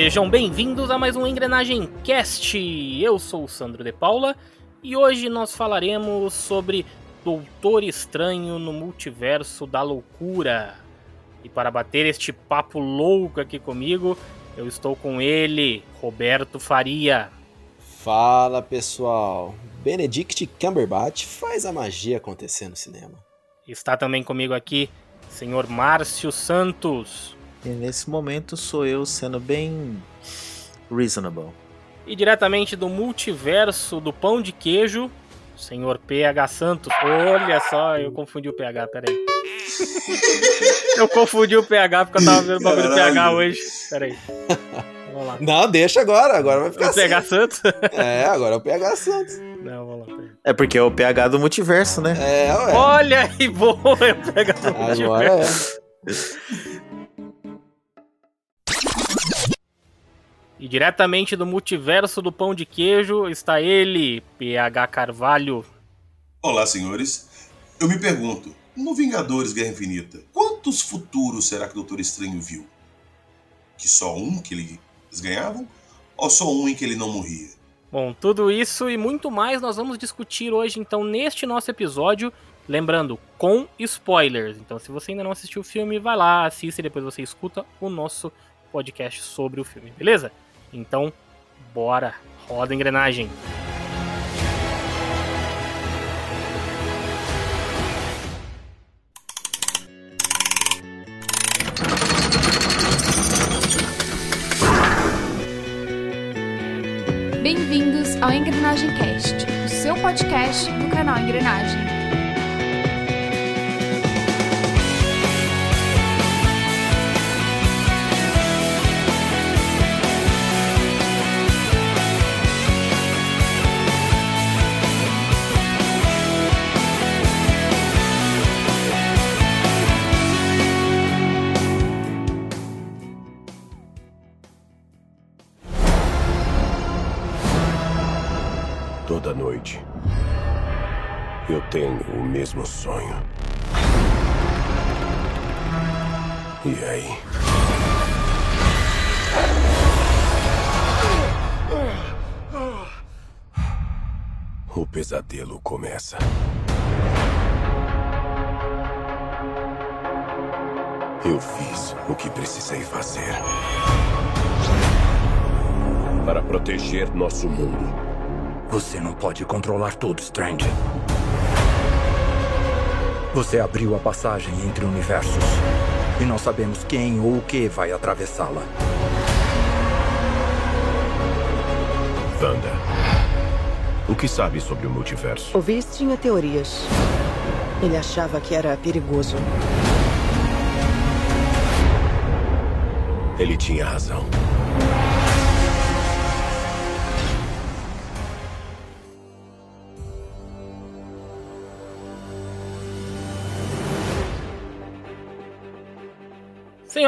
Sejam bem-vindos a mais um Engrenagem Cast. Eu sou o Sandro de Paula e hoje nós falaremos sobre Doutor Estranho no Multiverso da Loucura. E para bater este papo louco aqui comigo, eu estou com ele, Roberto Faria. Fala pessoal, Benedict Cumberbatch faz a magia acontecer no cinema. Está também comigo aqui, senhor Márcio Santos. E nesse momento sou eu sendo bem reasonable. E diretamente do multiverso do pão de queijo, senhor PH Santos. Olha só, eu confundi o PH, peraí. eu confundi o PH porque eu tava vendo o bagulho do PH hoje. Peraí. Vamos lá. Não, deixa agora, agora vai ficar o assim. PH Santos? É, agora é o PH Santos. Não, vamos lá. É porque é o PH do multiverso, né? É, ué. Olha aí, boa, é o PH do multiverso. Agora é. E diretamente do multiverso do pão de queijo está ele, PH Carvalho. Olá, senhores. Eu me pergunto, no Vingadores Guerra Infinita, quantos futuros será que o Doutor Estranho viu? Que só um que eles ganhavam? Ou só um em que ele não morria? Bom, tudo isso e muito mais nós vamos discutir hoje, então, neste nosso episódio. Lembrando, com spoilers. Então, se você ainda não assistiu o filme, vai lá, assista e depois você escuta o nosso podcast sobre o filme, beleza? Então, bora, roda a engrenagem. Bem-vindos ao Engrenagem Cast, o seu podcast do canal Engrenagem. Mesmo sonho. E aí? O pesadelo começa. Eu fiz o que precisei fazer. Para proteger nosso mundo. Você não pode controlar tudo, Strange. Você abriu a passagem entre universos. E não sabemos quem ou o que vai atravessá-la. Wanda, o que sabe sobre o multiverso? O Viz tinha teorias. Ele achava que era perigoso. Ele tinha razão.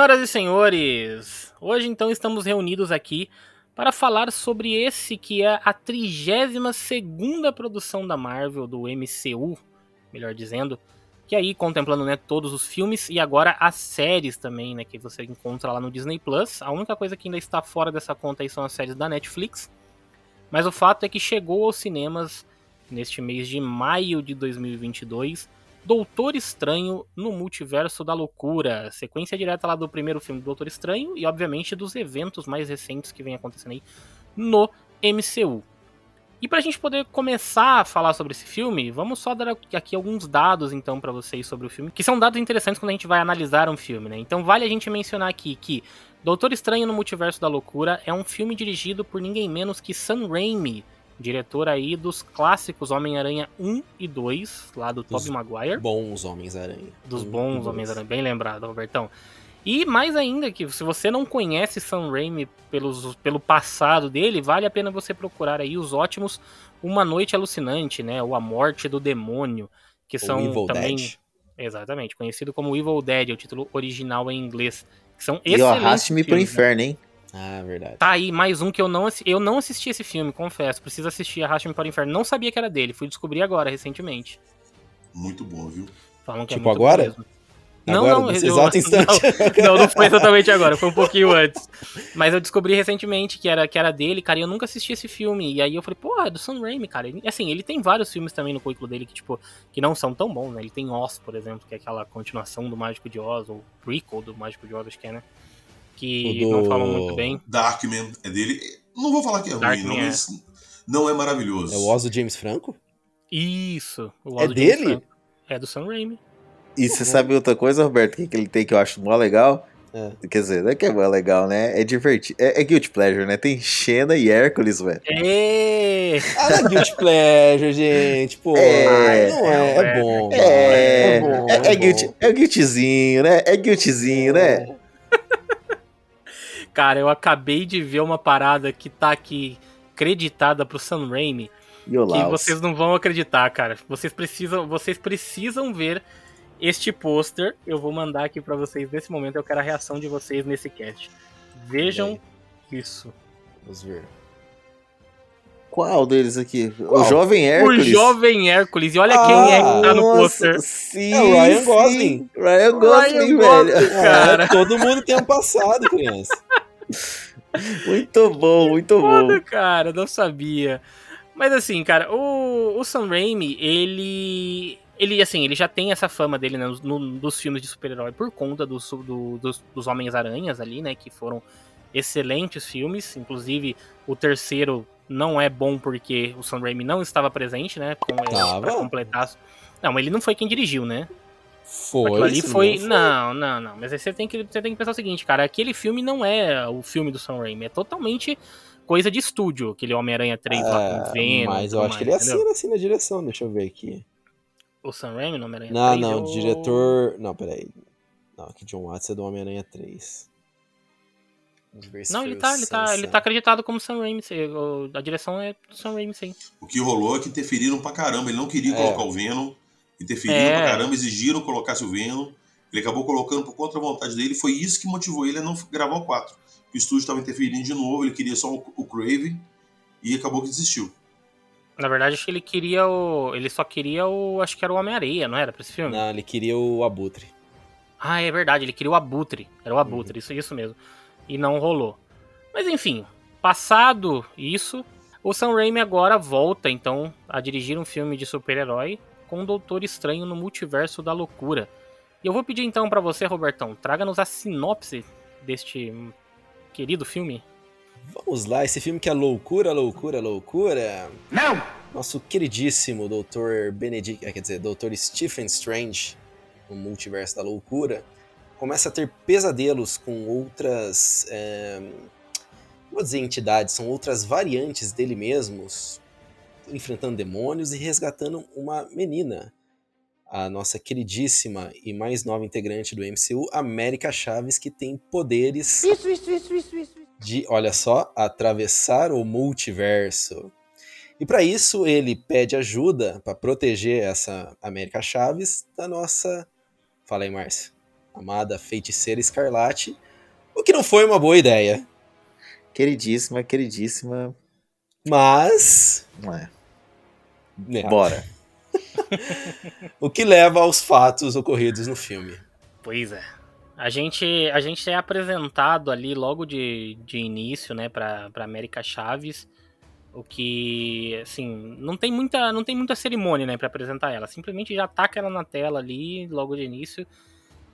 Senhoras e senhores, hoje então estamos reunidos aqui para falar sobre esse que é a 32 segunda produção da Marvel, do MCU, melhor dizendo, que aí contemplando né, todos os filmes e agora as séries também, né, que você encontra lá no Disney Plus. A única coisa que ainda está fora dessa conta aí são as séries da Netflix. Mas o fato é que chegou aos cinemas neste mês de maio de 2022 Doutor Estranho no Multiverso da Loucura. Sequência direta lá do primeiro filme do Doutor Estranho e, obviamente, dos eventos mais recentes que vem acontecendo aí no MCU. E para a gente poder começar a falar sobre esse filme, vamos só dar aqui alguns dados então para vocês sobre o filme, que são dados interessantes quando a gente vai analisar um filme, né? Então vale a gente mencionar aqui que Doutor Estranho no Multiverso da Loucura é um filme dirigido por ninguém menos que Sam Raimi, diretor aí dos clássicos Homem-Aranha 1 e 2, lá do Tobey Maguire. Bons Homens-Aranha. Dos bons Homens-Aranha, bem lembrado, Robertão. E mais ainda, que se você não conhece Sam Raimi pelos, pelo passado dele, vale a pena você procurar aí os ótimos Uma Noite Alucinante, né? Ou A Morte do Demônio, que o são Evil também... Dead. Exatamente, conhecido como Evil Dead, é o título original em inglês. Que são e excelentes. E Arraste-me pro né? Inferno, hein? Ah, verdade. Tá aí mais um que eu não, eu não assisti esse filme, confesso. Preciso assistir Arraste-me para o Inferno. Não sabia que era dele, fui descobrir agora, recentemente. Muito bom, viu? Falam que tipo é agora? Não, Agora, não, nesse eu- exato instante. Não, não foi exatamente agora, foi um pouquinho antes. Mas eu descobri recentemente que era, que era dele, cara, e eu nunca assisti esse filme. E aí eu falei, pô, é do Sam Raimi, cara. E, assim, ele tem vários filmes também no currículo dele que, tipo, que não são tão bons, né? Ele tem Oz, por exemplo, que é aquela continuação do Mágico de Oz, ou prequel do Mágico de Oz, acho que é, né? Que O do- não falam muito bem. Darkman é dele. Não vou falar que é ruim, Darkman não, é. mas não é maravilhoso. É o Oz do James Franco? Isso. o É dele? Franco. É do Sam Raimi. E você sabe outra coisa, Roberto, que, que ele tem que eu acho mó legal? É. Quer dizer, não é que é mó legal, né? É divertido. É, é Guilty Pleasure, né? Tem Xena e Hércules, velho. É. Ah, não é Guilty Pleasure, gente. Pô, É. não é, é bom. É, É bom, é, é é, guilty, é guiltyzinho, né? É guiltyzinho, né? Cara, eu acabei de ver uma parada que tá aqui creditada pro Sam Raimi. E que vocês não vão acreditar, cara. Vocês precisam, vocês precisam ver este pôster. Eu vou mandar aqui pra vocês nesse momento. Eu quero a reação de vocês nesse cast. Vejam isso. Vamos ver. Qual deles aqui? Qual? O Jovem Hércules. O jovem Hércules. E olha Ah, quem é que tá no Nossa, pôster. Sim, É o Ryan. Gosling. Ryan Gosling, Ryan velho. Gosling. Cara. É, todo mundo tem um passado, criança. Muito bom, muito bom. Cara, não sabia. Mas assim, cara, o, o Sam Raimi, ele. Ele, assim, ele já tem essa fama dele né, no, dos filmes de super-herói por conta do, su- do- dos, dos Homens-Aranhas ali, né? Que foram excelentes filmes. Inclusive, o terceiro não é bom porque o Sam Raimi não estava presente, né? Com, pra completar. Não, mas ele não foi quem dirigiu, né? Foi. Aquilo ali sim, foi. não Não, não, não. Mas aí você tem, que, você tem que pensar o seguinte, cara. Aquele filme não é o filme do Sam Raimi. É totalmente coisa de estúdio. Aquele Homem-Aranha 3 lá com o É, Venom. mas eu acho que mais, ele entendeu? assina assim na direção, deixa eu ver aqui. O Sam Raimi no Homem-Aranha Não, 3 não, é o o- diretor. Não, peraí. Não, aqui John Watts é do Homem-Aranha 3. Vamos ver se Não, foi ele tá, ele tá, ele tá acreditado como Sam Raimi. A direção é do Sam Raimi, sim. O que rolou é que interferiram pra caramba. Ele não queria É. colocar o Venom. Interferiram É. pra caramba, exigiram que colocasse o Venom. Ele acabou colocando por contra a vontade dele. Foi isso que motivou ele a não gravar o 4. O estúdio estava interferindo de novo, ele queria só o, o Craven e acabou que desistiu. Na verdade, acho que ele queria o. Ele só queria o. Acho que era o Homem-Areia, não era? Pra esse filme? Não, ele queria o Abutre. Ah, é verdade, ele queria o Abutre. Era o Uhum. Abutre, isso, isso mesmo. E não rolou. Mas enfim, passado isso, o Sam Raimi agora volta então a dirigir um filme de super-herói com o Doutor Estranho no Multiverso da Loucura. E eu vou pedir então pra você, Robertão, traga-nos a sinopse deste querido filme. Vamos lá, esse filme que é loucura, loucura, loucura. Não! Nosso queridíssimo Dr. Benedict, eh, quer dizer, Dr. Stephen Strange, no multiverso da loucura, começa a ter pesadelos com outras. É, vou dizer entidades, são outras variantes dele mesmos, enfrentando demônios e resgatando uma menina. A nossa queridíssima e mais nova integrante do MCU, América Chaves, que tem poderes Isso, isso, isso, isso, isso. de, olha só, atravessar o multiverso. E para isso ele pede ajuda para proteger essa América Chaves da nossa, fala aí, Márcio, amada feiticeira Escarlate, o que não foi uma boa ideia, Queridíssima, queridíssima. Mas É. né, Bora. o que leva aos fatos ocorridos no filme. Pois é. A gente, a gente é apresentado ali logo de, de início, né, pra, pra América Chaves. O que, assim, não tem muita, não tem muita cerimônia, né, pra apresentar ela. Simplesmente já taca ela na tela ali, logo de início.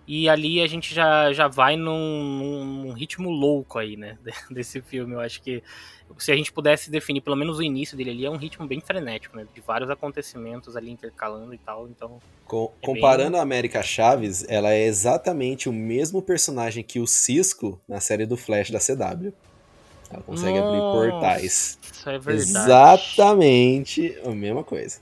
E ali a gente já, já vai num, num ritmo louco aí, né, desse filme. Eu acho que se a gente pudesse definir pelo menos o início dele ali, é um ritmo bem frenético, né, de vários acontecimentos ali intercalando e tal. Então, Co- É comparando a América Chaves, ela é exatamente o mesmo personagem que o Cisco na série do Flash da CW. Ela consegue abrir Nossa, portais. Isso é verdade. Exatamente a mesma coisa.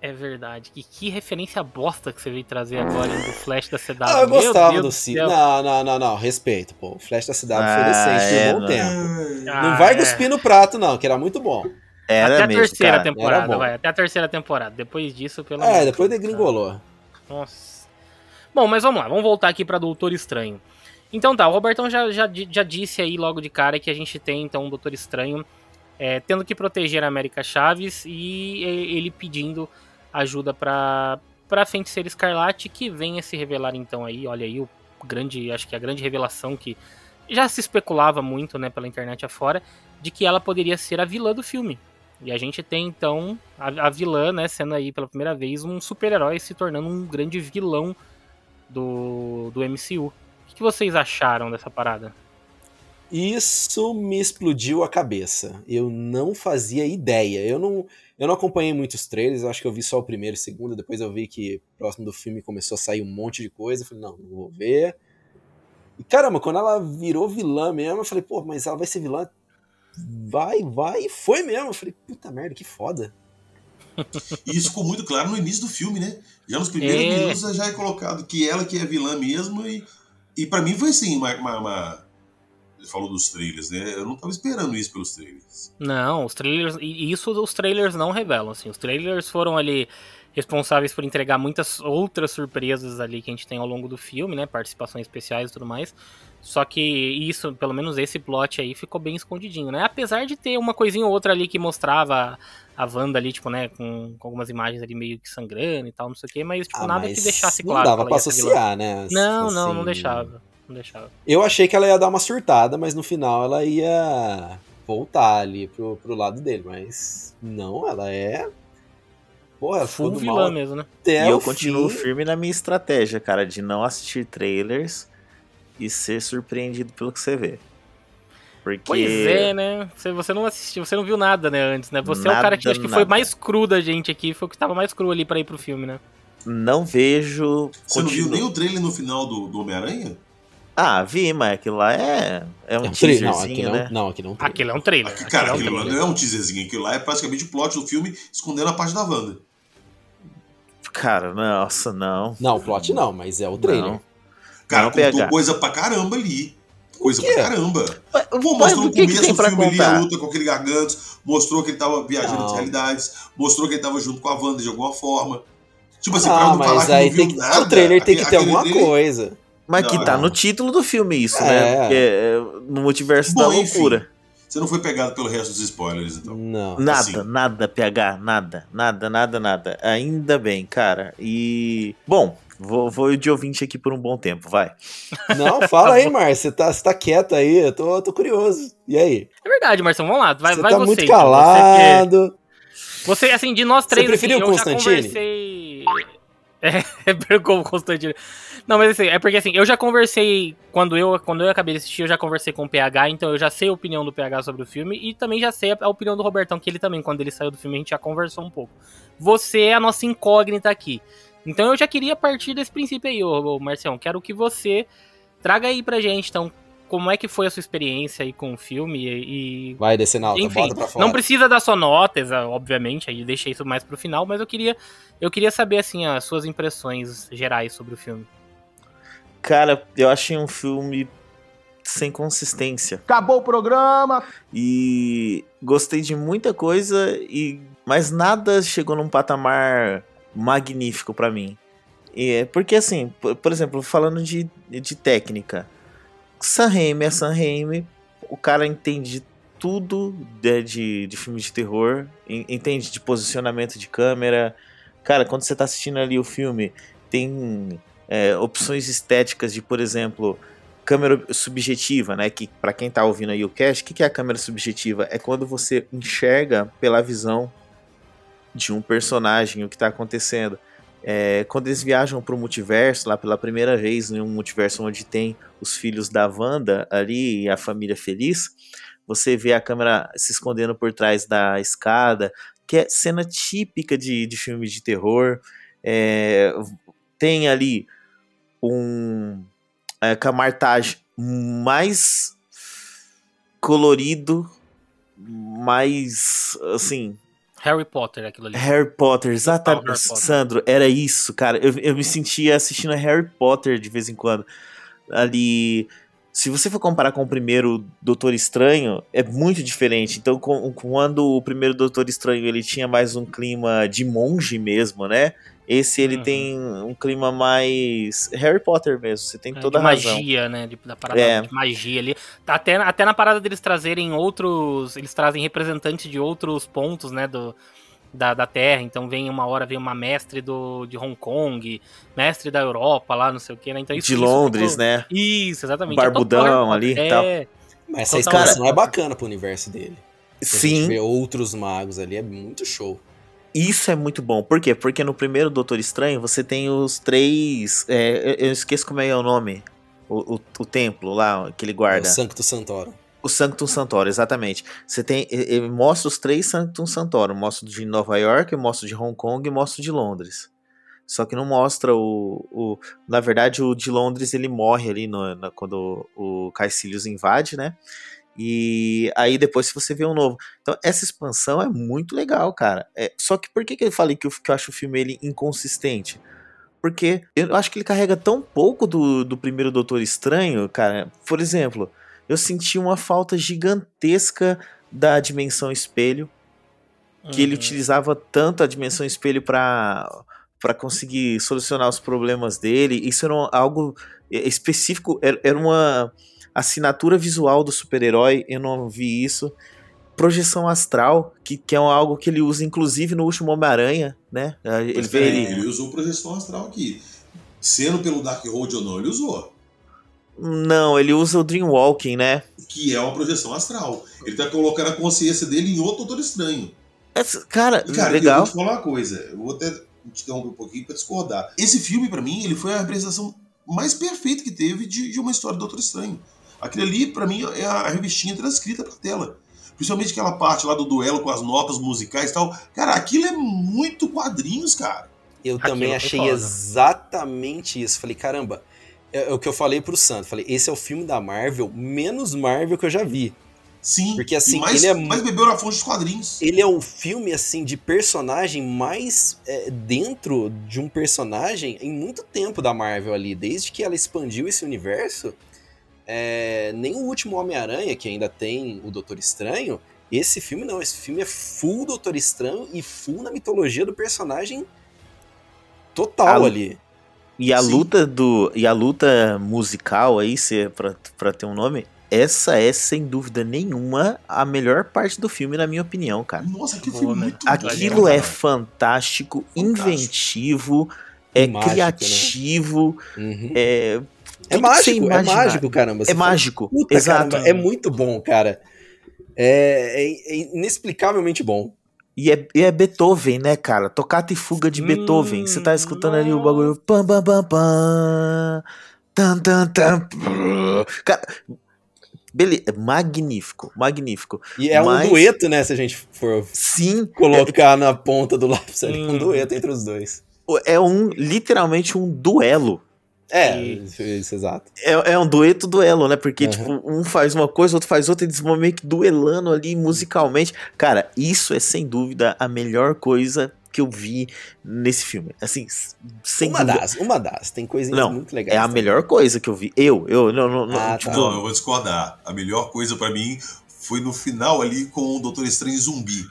É verdade. E que referência bosta que você veio trazer agora do Flash da CW. Ah, eu Meu gostava Deus do céu. Não, não, não, não. Respeito, pô. O Flash da CW foi Ah, decente é, por um bom não. tempo. Ah, não vai é. cuspir no prato, não, que era muito bom. Era Até a mesmo, terceira cara. Temporada, vai. Até a terceira temporada. Depois disso, pelo É, de depois degringolou. Nossa. Bom, mas vamos lá, vamos voltar aqui pra Doutor Estranho. Então tá, o Robertão já, já, já disse aí logo de cara que a gente tem então o Doutor Estranho é, tendo que proteger a América Chaves e- ele pedindo ajuda pra, pra Feiticeira Escarlate, que vem a se revelar então aí, olha aí, o grande, acho que a grande revelação que já se especulava muito, né, pela internet afora, de que ela poderia ser a vilã do filme. E a gente tem então a, a vilã, né, sendo aí pela primeira vez um super-herói se tornando um grande vilão do, do MCU. O que vocês acharam dessa parada? Isso me explodiu a cabeça. Eu não fazia ideia. Eu não, eu não acompanhei muitos trailers, acho que eu vi só o primeiro e o segundo, depois eu vi que próximo do filme começou a sair um monte de coisa. Eu falei, não, não vou ver. E caramba, quando ela virou vilã mesmo, eu falei, pô, mas ela vai ser vilã? Vai, vai, e foi mesmo. Eu falei, puta merda, que foda. E isso ficou muito claro no início do filme, né? Já nos primeiros É. minutos já é colocado que ela que é vilã mesmo e, e para mim foi assim, uma, uma, uma- falou dos trailers, né? Eu não tava esperando isso pelos trailers. Não, os trailers. E isso os trailers não revelam, assim. Os trailers foram ali responsáveis por entregar muitas outras surpresas ali que a gente tem ao longo do filme, né? Participações especiais e tudo mais. Só que isso, pelo menos esse plot aí, ficou bem escondidinho, né? Apesar de ter uma coisinha ou outra ali que mostrava a Wanda ali, tipo, né, com, com algumas imagens ali meio que sangrando e tal, não sei o quê, mas, tipo, Ah, nada mas que deixasse não claro. dava que pra associar, né? Não, não, não Assim, deixava. Não deixava. Eu achei que ela ia dar uma surtada, mas no final ela ia voltar ali pro, pro lado dele, mas não, ela é. Porra, ela Full vilã mal mesmo, né? até e eu continuo fim. firme na minha estratégia, cara, de não assistir trailers e ser surpreendido pelo que você vê. Porque. Pois é, né? Você, você não assistiu, você não viu nada, né, antes, né? Você é o Nada, cara que acho que foi nada. mais cru da gente aqui, foi o que tava mais cru ali pra ir pro filme, né? Não vejo. Você não viu continuo- nem o trailer no final do, do Homem-Aranha? Ah, vi, mas aquilo lá é. É um É um trailer, não, teaserzinho, aquilo né? não, não, aquilo é um trailer. Aquilo é um trailer. Aqui, cara, aquilo é um aquilo lá trailer. não é um teaserzinho, aquilo lá é praticamente o plot do filme escondendo a parte da Wanda. Cara, nossa, não. Não, o plot não, mas é o trailer. Não. Cara, Não, contou PH. coisa pra caramba ali. Coisa pra caramba. Mas, Pô, mas mostrou o no que, que começo do filme ali a luta com aquele gargantos, mostrou que ele tava viajando Não. de realidades, mostrou que ele tava junto com a Wanda de alguma forma. Tipo assim, Ah, pra não falar mas que aí não viu tem que, nada, o trailer tem que ter alguma trailer- coisa. Mas que Não, tá não. no título do filme isso, É. né? Porque é no multiverso Bom, da enfim. loucura. Você não foi pegado pelo resto dos spoilers, então. Não. Nada, assim. nada, PH, nada, nada, nada, nada. Ainda bem, cara. E. Bom, vou, vou de ouvinte aqui por um bom tempo, vai. Não, fala aí, Márcio. Você tá, você tá quieto aí, eu tô, eu tô curioso. E aí? É verdade, Marcelo, vamos lá. Vai, você vai tá você. muito então. calado. Você, que- você, assim, de nós três, Você preferiu assim, o eu já Constantine? conversei... É, pegou o Constantine. Não, mas assim, é porque assim, eu já conversei, quando eu, quando eu acabei de assistir, eu já conversei com o PH, então eu já sei a opinião do PH sobre o filme e também já sei a, opinião do Robertão, que ele também, quando ele saiu do filme, a gente já conversou um pouco. Você é a nossa incógnita aqui. Então eu já queria partir desse princípio aí, ô, ô Marcião. Quero que você traga aí pra gente, então, como é que foi a sua experiência aí com o filme e, Vai descer na alta, enfim, bota pra fora. não precisa dar sua nota, exa- obviamente, aí deixei isso mais pro final, mas eu queria, eu queria saber, assim, as suas impressões gerais sobre o filme. Cara, eu achei um filme sem consistência. Acabou o programa. E gostei de muita coisa, e mas nada chegou num patamar magnífico pra mim. E é porque assim, por, por exemplo, falando de, de técnica, Sam Raimi é Sam Raimi, o cara entende tudo de, de, de filme de terror, en- entende de posicionamento de câmera. Cara, quando você tá assistindo ali o filme, tem é, opções estéticas de, por exemplo, câmera subjetiva, né? Que para quem tá ouvindo aí o cast, o que, que é a câmera subjetiva? É quando você enxerga pela visão de um personagem o que tá acontecendo. É, quando eles viajam pro multiverso, lá pela primeira vez, em um multiverso onde tem os filhos da Wanda ali e a família feliz, você vê a câmera se escondendo por trás da escada, que é cena típica de, de filme de terror. É, tem ali um é, camartage mais colorido, mais assim, Harry Potter, aquilo ali. Harry Potter, exatamente. Harry Potter. Sandro, era isso, cara. Eu, eu me sentia assistindo a Harry Potter de vez em quando. Ali. Se você for comparar com o primeiro Doutor Estranho, é muito diferente. Então, com- quando o primeiro Doutor Estranho ele tinha mais um clima de monge mesmo, né? Esse ele Uhum. tem um clima mais Harry Potter mesmo. Você tem É, toda de a razão. magia, né? De, da parada É. de magia ali. Até, até na parada deles trazerem outros. Eles trazem representantes de outros pontos, né? Do, da, da Terra. Então vem uma hora, vem uma mestre do, de Hong Kong, mestre da Europa lá, não sei o que, né? Então, isso, de isso, Londres, né? Isso, exatamente. Barbudão ali e é, tal. Mas essa expansão é bacana pro universo dele. Sim. ver outros magos ali é muito show. Isso é muito bom. Por quê? Porque no primeiro Doutor Estranho você tem os três. É, eu esqueço como é o nome. O, o, o templo lá que ele guarda. O Sancto Santoro. O Sanctum Santoro, exatamente. Você tem. Ele mostra os três Sanctum Santoro. Mostra de Nova York, mostra de Hong Kong e mostra de Londres. Só que não mostra o. o na verdade, o de Londres ele morre ali no, na, quando o, o Caecilius invade, né? E aí depois se você vê um novo. Então essa expansão é muito legal, cara. É, só que por que, que eu falei que eu, que eu acho o filme ele inconsistente? Porque eu acho que ele carrega tão pouco do, do primeiro Doutor Estranho, cara. Por exemplo, eu senti uma falta gigantesca da dimensão espelho. Que uhum. ele utilizava tanto a dimensão espelho para para conseguir solucionar os problemas dele. Isso era algo específico, era, era uma assinatura visual do super-herói, eu não vi isso. Projeção astral, que, que é algo que ele usa inclusive no último Homem-Aranha, né? Ele, vê ele... ele usou projeção astral aqui. Sendo pelo Dark Road ou não, ele usou. Não, ele usa o Dreamwalking, né? Que é uma projeção astral. Ele tá colocando a consciência dele em outro Doutor Estranho. Essa, cara, e, cara, legal. Eu vou te falar uma coisa. Eu vou até te interromper um pouquinho pra discordar. Esse filme, para mim, ele foi a representação mais perfeita que teve de, de uma história do Doutor Estranho. Aquilo ali, para mim, é a revistinha transcrita pra tela. Principalmente aquela parte lá do duelo com as notas musicais e tal. Cara, aquilo é muito quadrinhos, cara. Eu aquilo também achei exatamente isso. Falei, caramba, é, é, o que eu falei pro Santo. Falei, esse é o filme da Marvel menos Marvel que eu já vi. Sim, porque assim, mais, ele é mais bebeu na fonte dos quadrinhos. Ele é um filme assim de personagem mais é, dentro de um personagem em muito tempo da Marvel ali, desde que ela expandiu esse universo. É, nem o último Homem-Aranha, que ainda tem o Doutor Estranho, esse filme não. Esse filme é full Doutor Estranho e full na mitologia do personagem total a, ali. E a Sim. luta do. E a luta musical aí, se é pra, pra ter um nome, essa é, sem dúvida nenhuma, a melhor parte do filme, na minha opinião, cara. Nossa, aquilo foi muito Aquilo é fantástico, fantástico, inventivo, é mágico, né? criativo, né? uhum. é é mágico, é mágico, caramba. Você é fala, mágico, exato. Caramba, é muito bom, cara. É, é, é, inexplicavelmente bom. E é, e é, Beethoven, né, cara? Tocata e fuga de hum, Beethoven. Você tá escutando ali o bagulho. Pam, pam, pam, pam. Tan, tan, tan. Cara, beleza. É magnífico, magnífico. E é Mas... um dueto, né? Se a gente for Sim, colocar é... na ponta do lápis ali. Hum. Um dueto entre os dois. É um, literalmente um duelo é, isso, isso, exato. É, é um dueto duelo, né? Porque, uhum. tipo, um faz uma coisa, outro faz outra, e eles vão meio que duelando ali musicalmente. Cara, isso é sem dúvida a melhor coisa que eu vi nesse filme. Assim, sem uma dúvida. das, uma das. Tem coisinhas não, muito legais. É a também. melhor coisa que eu vi. Eu, eu, não, não, ah, tá. tipo... não eu vou discordar. A melhor coisa para mim foi no final ali com o Doutor Estranho Zumbi.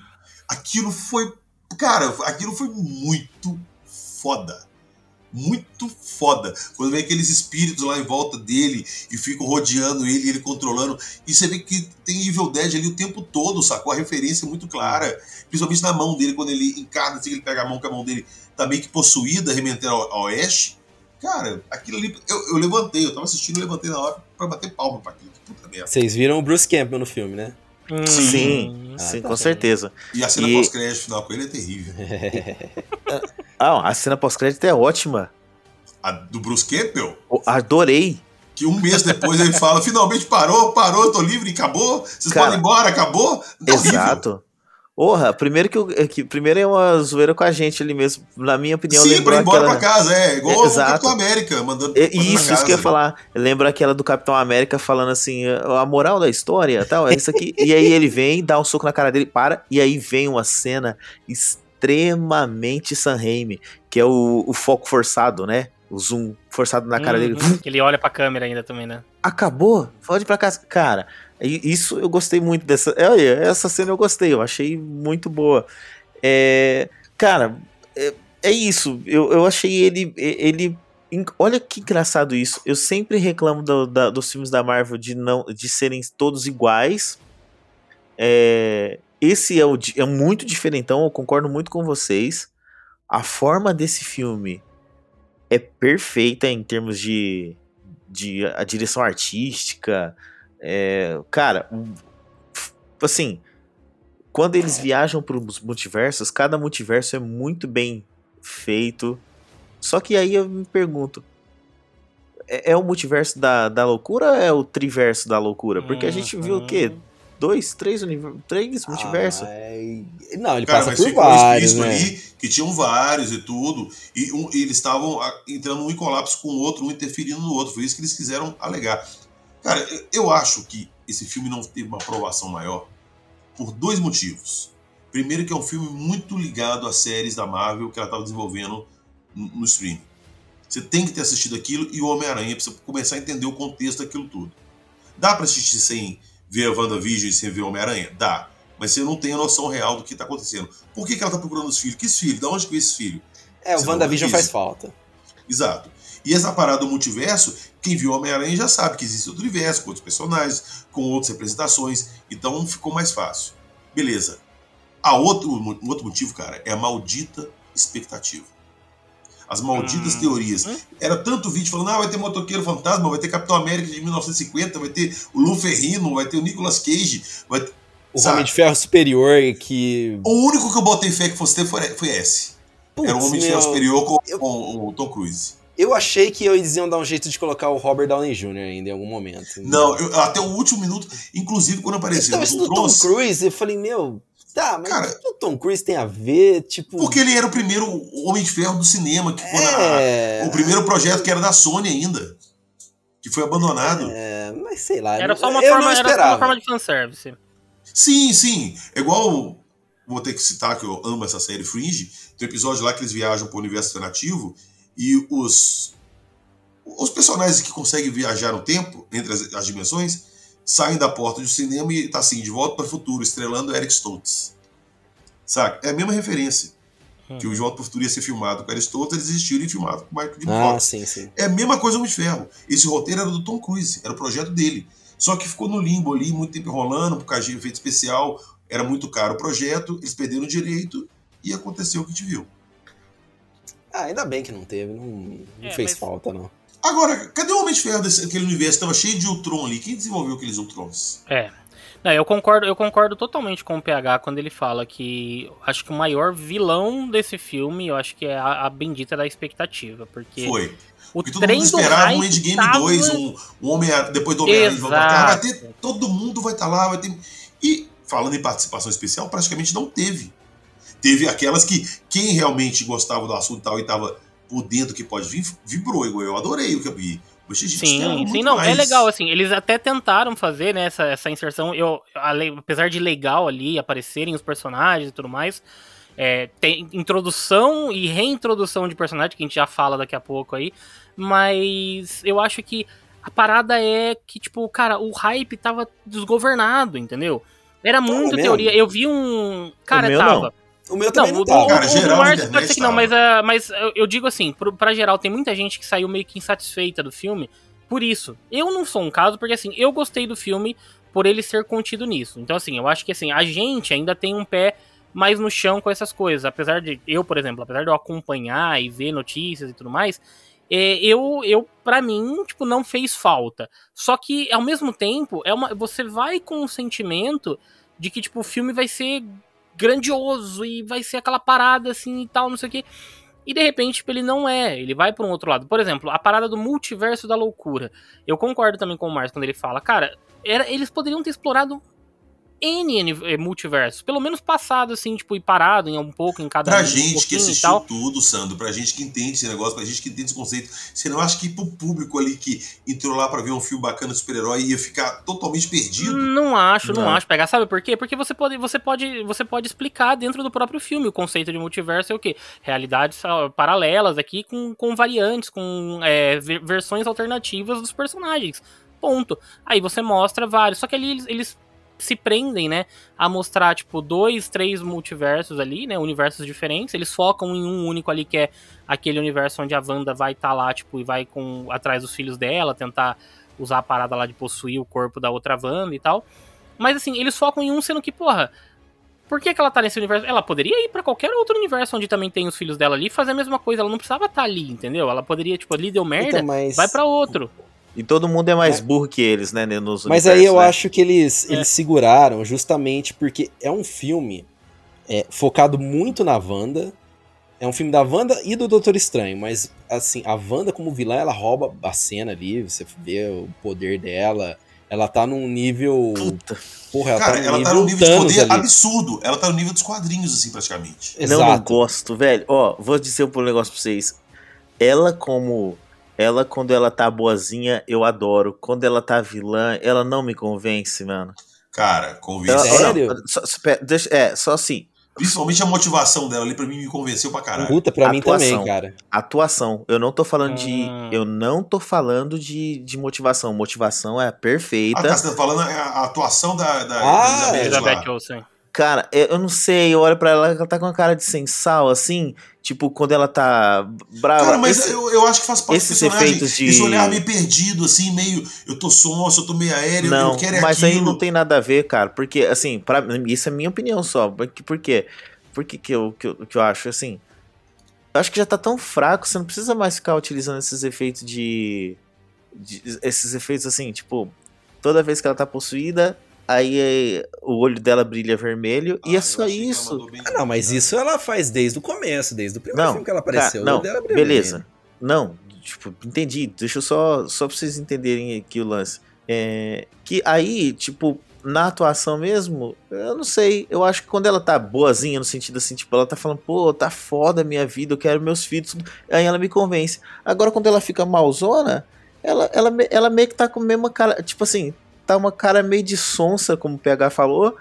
Aquilo foi. Cara, aquilo foi muito foda muito foda. Quando vem aqueles espíritos lá em volta dele e ficam rodeando ele e ele controlando. E você vê que tem Evil Dead ali o tempo todo, sacou? A referência é muito clara. Principalmente na mão dele, quando ele encarna, assim, ele pega a mão, que a mão dele tá meio que possuída, remetendo ao, ao oeste. Cara, aquilo ali. Eu, eu levantei, eu tava assistindo, eu levantei na hora pra bater palma pra aquilo. Puta merda. Vocês viram o Bruce Campbell no filme, né? Hum, sim, ah, sim, tá com bem. certeza. E a cena e... pós-crédito final com ele é terrível. ah, a cena pós-crédito é ótima. A do Bruce Campbell? Adorei. Que um mês depois ele fala: finalmente parou, parou, tô livre, acabou. Vocês Cara, podem ir embora, acabou. É exato. Horrível. Porra, primeiro que, eu, é que primeiro é uma zoeira com a gente ali mesmo. Na minha opinião, Sim, pra ir embora aquela... pra casa, é. Igual é, o Capitão América, mandando. É, isso, isso que eu ia falar. Lembra aquela do Capitão América falando assim, a moral da história tal, é isso aqui. e aí ele vem, dá um soco na cara dele, para, e aí vem uma cena extremamente San Raimi, que é o, o foco forçado, né? O zoom forçado na cara uhum, dele. Ele olha pra câmera ainda também, né? Acabou? Pode pra casa. Cara, isso eu gostei muito dessa. Olha, essa cena eu gostei, eu achei muito boa. É, cara, é, é isso. Eu, eu achei ele. ele Olha que engraçado isso. Eu sempre reclamo do, da, dos filmes da Marvel de não de serem todos iguais. É, esse é, o, é muito diferentão, eu concordo muito com vocês. A forma desse filme é perfeita em termos de, de a direção artística. É, cara, assim, quando eles viajam para os multiversos, cada multiverso é muito bem feito. Só que aí eu me pergunto, é, é o multiverso da, da loucura ou é o triverso da loucura? Porque a gente viu o quê? Dois, três, três multiversos? não, ele Cara, passa por vários, né? ali que tinham vários e tudo, e, um, e eles estavam ah, entrando um em colapso com o outro, um interferindo no outro. Foi isso que eles quiseram alegar. Cara, eu acho que esse filme não teve uma aprovação maior por dois motivos. Primeiro que é um filme muito ligado às séries da Marvel que ela estava desenvolvendo no, no streaming. Você tem que ter assistido aquilo e o Homem-Aranha você começar a entender o contexto daquilo tudo. Dá para assistir sem ver a WandaVision e sem ver Homem-Aranha? Dá. Mas você não tem a noção real do que está acontecendo. Por que, que ela está procurando os filhos? Que filhos? De onde que esse filho? É, o WandaVision faz falta. Exato. E essa parada do multiverso, quem viu Homem-Aranha já sabe que existe outro universo, com outros personagens, com outras representações, então ficou mais fácil. Beleza. A outro, um outro motivo, cara, é a maldita expectativa. As malditas hum. teorias. Era tanto vídeo falando, ah, vai ter Motoqueiro Fantasma, vai ter Capitão América de 1950, vai ter o Lu Ferrino, vai ter o Nicolas Cage, vai ter... O Sabe? Homem de Ferro Superior que... O único que eu botei fé que fosse ter foi, foi esse. Putz, Era o Homem de Ferro Superior com, eu... com o Tom Cruise. Eu achei que eles iam dar um jeito de colocar o Robert Downey Jr. ainda em algum momento. Não, eu, até o último minuto, inclusive quando apareceu. Então, isso do Tom Cruise, eu falei, meu, tá, mas Cara, o que o Tom Cruise tem a ver? Tipo. Porque ele era o primeiro Homem de Ferro do cinema, que é... o primeiro projeto que era da Sony ainda. Que foi abandonado. É, mas sei lá. Era só uma, forma, era só uma forma de fanservice. Sim, sim. É igual. Vou ter que citar que eu amo essa série Fringe. Tem um episódio lá que eles viajam para o universo alternativo e os, os personagens que conseguem viajar no tempo, entre as, as dimensões, saem da porta do cinema e tá assim, de volta para o futuro, estrelando Eric Stoltz. Saca? É a mesma referência. Hum. Que o De Volta para o Futuro ia ser filmado com Eric Stoltz, eles existiram e filmaram com o Michael J. Ah, sim, sim. É a mesma coisa Homem de Ferro. Esse roteiro era do Tom Cruise, era o projeto dele. Só que ficou no limbo ali, muito tempo enrolando, por causa de efeito especial, era muito caro o projeto, eles perderam o direito e aconteceu o que te viu. Ah, ainda bem que não teve, não, não é, fez mas... falta, não. Agora, cadê o Homem de Ferro desse, aquele universo tava cheio de Ultron ali? Quem desenvolveu aqueles Ultrons? É. Não, eu concordo, eu concordo totalmente com o PH quando ele fala que acho que o maior vilão desse filme, eu acho que é a, a bendita da expectativa, porque Foi. O porque todo mundo esperava um Endgame tava... 2, um, um Homem depois do Homem-Aranha vai ter, todo mundo vai estar tá lá, vai ter. E falando em participação especial, praticamente não teve. Teve aquelas que quem realmente gostava do assunto e tal e tava por dentro que pode vir, vibrou. Igual eu adorei o que eu vi. Sim, sim, não, é mais. é legal, assim, eles até tentaram fazer, né, essa, essa inserção, eu, apesar de legal ali, aparecerem os personagens e tudo mais, é, tem introdução e reintrodução de personagem, que a gente já fala daqui a pouco aí, mas eu acho que a parada é que, tipo, cara, o hype tava desgovernado, entendeu? Era muito teoria, eu vi um... Cara, tava... Não. O meu também não, não tá. Cara, geral, o Márcio pode ser que não, mas, uh, mas eu, eu digo assim, pro, pra geral, tem muita gente que saiu meio que insatisfeita do filme por isso. Eu não sou um caso, porque assim, eu gostei do filme por ele ser contido nisso. Então, assim, eu acho que assim, a gente ainda tem um pé mais no chão com essas coisas. Apesar de, eu, por exemplo, apesar de eu acompanhar e ver notícias e tudo mais, é, eu, eu para mim, tipo, não fez falta. Só que, ao mesmo tempo, é uma, você vai com um sentimento de que, tipo, o filme vai ser grandioso e vai ser aquela parada assim e tal, não sei o que. E de repente tipo, ele não é, ele vai para um outro lado. Por exemplo, a parada do multiverso da loucura. Eu concordo também com o Márcio quando ele fala, cara, era, eles poderiam ter explorado N, N multiverso. Pelo menos passado, assim, tipo, e parado em um pouco em cada Pra gente um que assistiu tudo, Sandro, pra gente que entende esse negócio, pra gente que entende esse conceito, você não acha que pro público ali que entrou lá pra ver um filme bacana de super-herói ia ficar totalmente perdido? Não acho, não, não acho. Pegar, sabe por quê? Porque você pode, você, pode, você pode explicar dentro do próprio filme o conceito de multiverso é o quê? Realidades paralelas aqui com, com variantes, com é, versões alternativas dos personagens. Ponto. Aí você mostra vários. Só que ali eles, eles se prendem, né, a mostrar, tipo, dois, três multiversos ali, né, universos diferentes. Eles focam em um único ali, que é aquele universo onde a Wanda vai estar tá lá, tipo, e vai com atrás dos filhos dela, tentar usar a parada lá de possuir o corpo da outra Wanda e tal. Mas, assim, eles focam em um, sendo que, porra, Por que, que ela tá nesse universo? Ela poderia ir para qualquer outro universo onde também tem os filhos dela ali e fazer a mesma coisa. Ela não precisava estar tá ali, entendeu? Ela poderia, tipo, ali deu merda, então, mas... vai para outro. E todo mundo é mais é. burro que eles, né? Nos Mas aí eu né? acho que eles, é. eles seguraram justamente porque é um filme é, focado muito na Wanda. É um filme da Wanda e do Doutor Estranho, mas assim, a Wanda como vilã, ela rouba a cena ali, você vê o poder dela, ela tá num nível. Puta. Porra, ela Cara, tá num ela nível, tá num nível de poder ali. absurdo. Ela tá no nível dos quadrinhos, assim, praticamente. Exato. Não, não gosto, velho. Ó, vou dizer um negócio pra vocês. Ela, como ela, quando ela tá boazinha, eu adoro. Quando ela tá vilã, ela não me convence, mano. Cara, convence. Sério? Não, só, deixa, é, só assim. Principalmente a motivação dela ali pra mim me convenceu pra caralho. Puta, pra atuação, mim também, cara. Atuação. Eu não tô falando de. Ah. Eu não tô falando de, de motivação. Motivação é perfeita. Ah, tá, você tá falando a atuação da, da, ah, Elizabeth Olsen. Cara, eu não sei, eu olho pra ela, ela tá com uma cara de sensal, assim, tipo, quando ela tá brava. Cara, mas esse, eu, eu acho que faz parte esses efeitos de... Esse olhar meio perdido, assim, meio, eu tô sonso, eu tô meio aéreo, não, eu quero é mas aquilo. aí não tem nada a ver, cara, porque, assim, pra, isso é minha opinião só, porque, por quê? Por que que eu, que eu, que eu acho, assim, eu acho que já tá tão fraco, você não precisa mais ficar utilizando esses efeitos de, de esses efeitos, assim, tipo, toda vez que ela tá possuída, aí é, o olho dela brilha vermelho ah, e é só isso. Ah, não, mas isso ela faz desde o começo, desde o primeiro não, filme que ela apareceu. Cara, não, beleza. Vermelho. Não, tipo, entendi. Deixa eu só, só pra vocês entenderem aqui o lance. É, que aí, tipo, na atuação mesmo, eu não sei. Eu acho que quando ela tá boazinha, no sentido assim, tipo, ela tá falando, pô, tá foda a minha vida, eu quero meus filhos, aí ela me convence. Agora, quando ela fica malzona, ela, ela, ela meio que tá com a mesma cara, tipo assim, tá uma cara meio de sonsa, como o PH falou.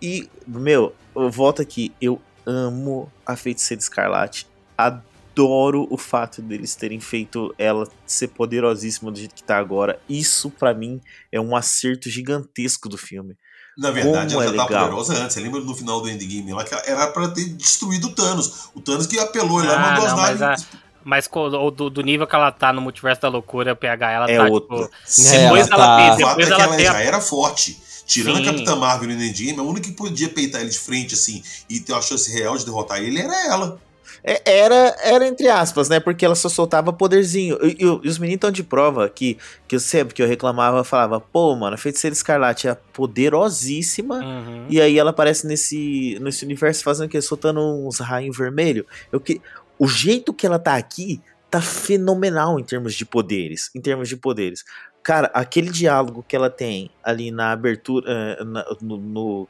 E, meu, eu volto aqui. Eu amo a Feiticeira Escarlate. Adoro o fato deles terem feito ela ser poderosíssima do jeito que tá agora. Isso, para mim, é um acerto gigantesco do filme. Na verdade, Como ela é já tá poderosa antes. Você lembra no final do Endgame que era para ter destruído o Thanos. O Thanos que apelou, ele ah, mandou não, as naves. Mas do, do, nível que ela tá no multiverso da loucura, o PH, ela é tá, outro. tipo. É, depois ela, tá... fez, depois ela, ela já era forte. Tirando Sim. a Capitã Marvel e o Endgame, a única que podia peitar ele de frente, assim, e ter uma chance real de derrotar ele era ela. É, era, era entre aspas, né? Porque ela só soltava poderzinho. E, e, e os meninos estão de prova que, que eu sempre que eu reclamava, eu falava, pô, mano, a feiticeira escarlate é poderosíssima. Uhum. E aí ela aparece nesse, nesse universo fazendo o quê? Soltando uns raios vermelhos. Eu que, o jeito que ela tá aqui tá fenomenal em termos de poderes. Em termos de poderes. Cara, aquele diálogo que ela tem ali na abertura, eh, na, no, no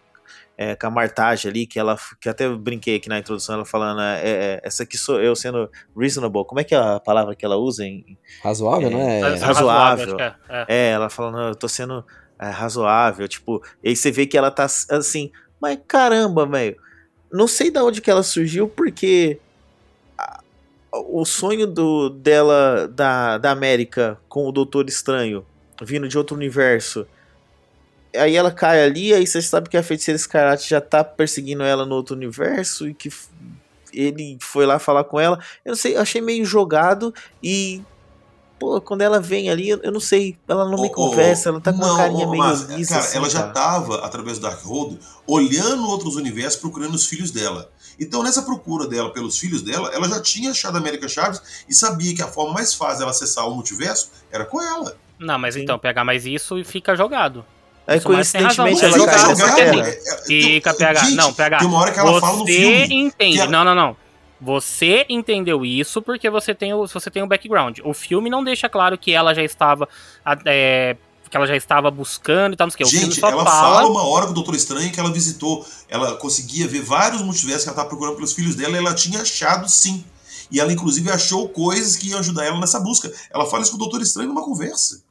é, com a Martage ali, que ela que até brinquei aqui na introdução, ela falando, é, é, essa aqui sou eu sendo reasonable. Como é que é a palavra que ela usa em razoável, né? É, razoável. É, é, ela falando, eu tô sendo razoável, tipo, e aí você vê que ela tá assim, mas caramba, velho. Não sei da onde que ela surgiu, porque o sonho do, dela da, da América com o Doutor Estranho vindo de outro universo. Aí ela cai ali, aí você sabe que a feiticeira Escarlate já tá perseguindo ela no outro universo e que ele foi lá falar com ela. Eu não sei, achei meio jogado e pô, quando ela vem ali, eu, não sei, ela não me oh, conversa, ela tá com não, uma carinha oh, meio mas, Cara, assim, ela já tava, através do Darkhold, olhando outros universos, procurando os filhos dela. Então, nessa procura dela pelos filhos dela, ela já tinha achado a América Chaves e sabia que a forma mais fácil dela acessar o multiverso era com ela. Não, mas Sim. então, pegar mais isso e fica jogado. Aí, coincidentemente, ela cai nessa terra. Fica, PH. Gente, não, PH. Tem uma hora que ela fala no filme. Você entende. Ela... Não, não, não. Você entendeu isso porque você tem o, você tem o background. O filme não deixa claro que ela já estava é, que ela já estava buscando e tal, não sei o que. Gente, ela fala... fala... uma hora com o Doutor Estranho que ela visitou, ela conseguia ver vários multiversos que ela estava procurando pelos filhos dela e ela tinha achado sim. E ela, inclusive, achou coisas que iam ajudar ela nessa busca. Ela fala isso com o Doutor Estranho numa conversa.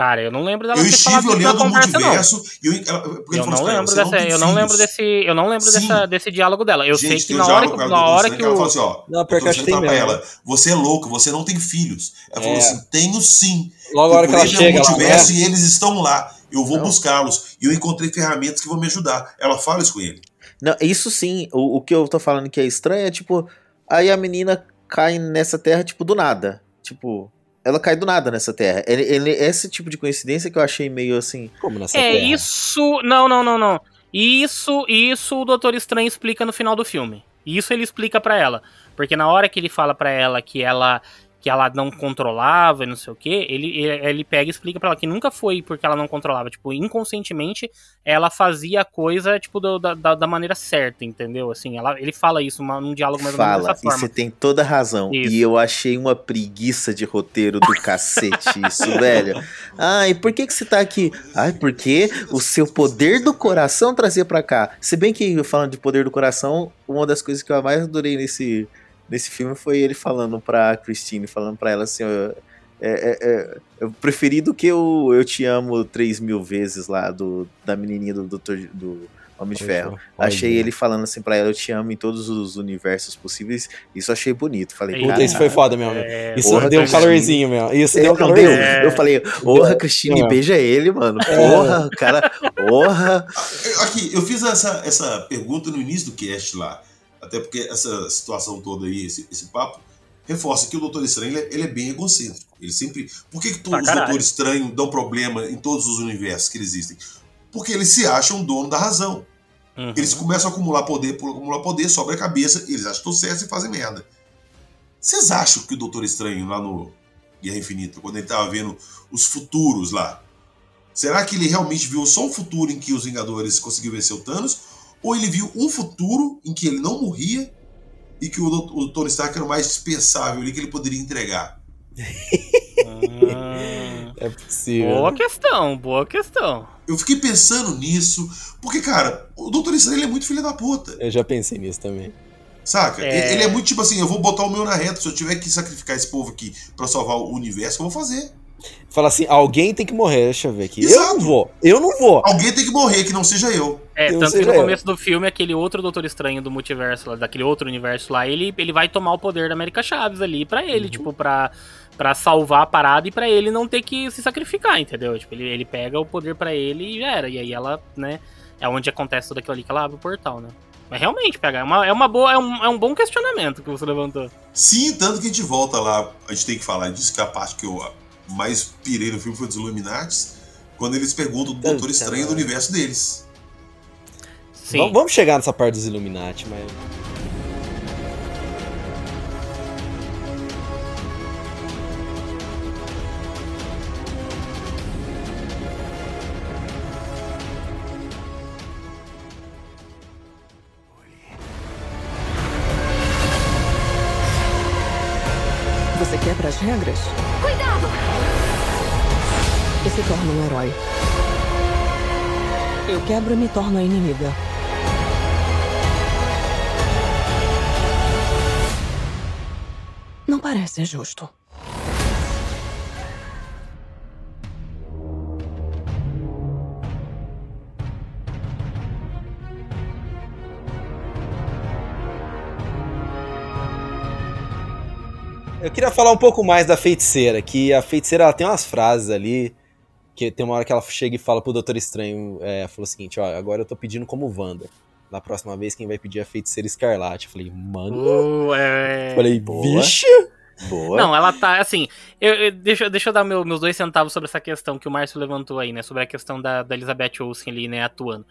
Cara, eu não lembro dela eu ter estive olhando o multiverso e eu, ela, eu não lembro dessa, eu não lembro desse, eu não lembro dessa, desse diálogo dela. Eu Gente, sei que na hora que, na hora que, o... ela fala assim, ó, não, porque eu acho que tem ela, você é louco, você não tem filhos. Ela é. falou assim, tenho sim. Logo a hora que ela chega, multiverso e eles estão lá. Eu vou buscá-los e eu encontrei ferramentas que vão me ajudar. Ela fala isso com ele. Não, isso sim. O, o que eu tô falando que é estranho é tipo, aí a menina cai nessa terra tipo do nada, tipo ela cai do nada nessa terra. Ele, ele, esse tipo de coincidência que eu achei meio assim. Como nessa é terra? isso. Não, não, não, não. Isso, isso o Doutor Estranho explica no final do filme. Isso ele explica para ela. Porque na hora que ele fala para ela que ela que ela não controlava e não sei o que, ele, ele pega e explica para ela que nunca foi porque ela não controlava, tipo, inconscientemente ela fazia a coisa, tipo, do, da, da maneira certa, entendeu? Assim, ela, ele fala isso uma, num diálogo mais fala, ou menos dessa forma. e você tem toda a razão. Isso. E eu achei uma preguiça de roteiro do cacete isso, velho. Ai, por que que você tá aqui? Ai, porque o seu poder do coração trazia para cá. Se bem que, falando de poder do coração, uma das coisas que eu mais adorei nesse nesse filme foi ele falando pra Christine, falando pra ela assim, é, é, é, eu preferi do que o Eu Te Amo três mil vezes lá, do, da menininha do, do, do Homem de Ferro. Achei ele falando assim pra ela, eu te amo em todos os universos possíveis. Isso achei bonito. Falei, Puta, isso foi foda mesmo. É, isso porra, deu um calorzinho mesmo. Isso deu um calorzinho. É. Eu falei, porra, Cristine, beija ele, mano. É. Porra, cara, porra. Aqui, eu fiz essa, essa pergunta no início do cast lá. Até porque essa situação toda aí, esse, esse papo, reforça que o Doutor Estranho ele é, ele é bem egocêntrico. Ele sempre. Por que, que todos os Doutores Estranhos dão problema em todos os universos que existem? Porque eles se acham dono da razão. Uhum. Eles começam a acumular poder, acumular poder, sobre a cabeça, eles acham que estão certos e fazem merda. Vocês acham que o Doutor Estranho lá no Guerra Infinita, quando ele estava vendo os futuros lá, será que ele realmente viu só um futuro em que os Vingadores conseguiram vencer o Thanos? Ou ele viu um futuro em que ele não morria e que o, o Tony Stark era o mais dispensável ali que ele poderia entregar. ah, é possível. Boa questão, boa questão. Eu fiquei pensando nisso, porque, cara, o Doutor Estranho é muito filho da puta. Eu já pensei nisso também. Saca? É... Ele é muito tipo assim, eu vou botar o meu na reta, se eu tiver que sacrificar esse povo aqui para salvar o universo, eu vou fazer. Fala assim, alguém tem que morrer, deixa eu ver aqui. Exato. Eu não vou, eu não vou. Alguém tem que morrer, que não seja eu. É, tanto que no começo do filme, aquele outro Doutor Estranho do multiverso, daquele outro universo lá, ele, ele vai tomar o poder da América Chaves ali para ele, uhum. tipo, pra, pra salvar a parada e para ele não ter que se sacrificar, entendeu? Tipo, ele, ele pega o poder para ele e já era. E aí ela, né, é onde acontece tudo aquilo ali que ela abre o portal, né? Mas realmente, pegar, é uma, é uma boa, é um, é um bom questionamento que você levantou. Sim, tanto que a gente volta lá, a gente tem que falar disso, que é a parte que eu mais pirei no filme foi dos Illuminatis, quando eles perguntam do Doutor Estranho do universo deles. Sim. Vamos chegar nessa parte dos Illuminati, mas. Quebro me torno a inimiga. Não parece justo. Eu queria falar um pouco mais da feiticeira, que a feiticeira ela tem umas frases ali que tem uma hora que ela chega e fala pro Doutor Estranho, é, falou o seguinte, ó, agora eu tô pedindo como Wanda. Na próxima vez, quem vai pedir é a feiticeira escarlate. Eu falei, mano. Uh, é... Falei, vixe! Boa. Não, ela tá, assim, eu, eu, deixa, deixa eu dar meu, meus dois centavos sobre essa questão que o Márcio levantou aí, né? Sobre a questão da, da Elizabeth Olsen ali, né, atuando.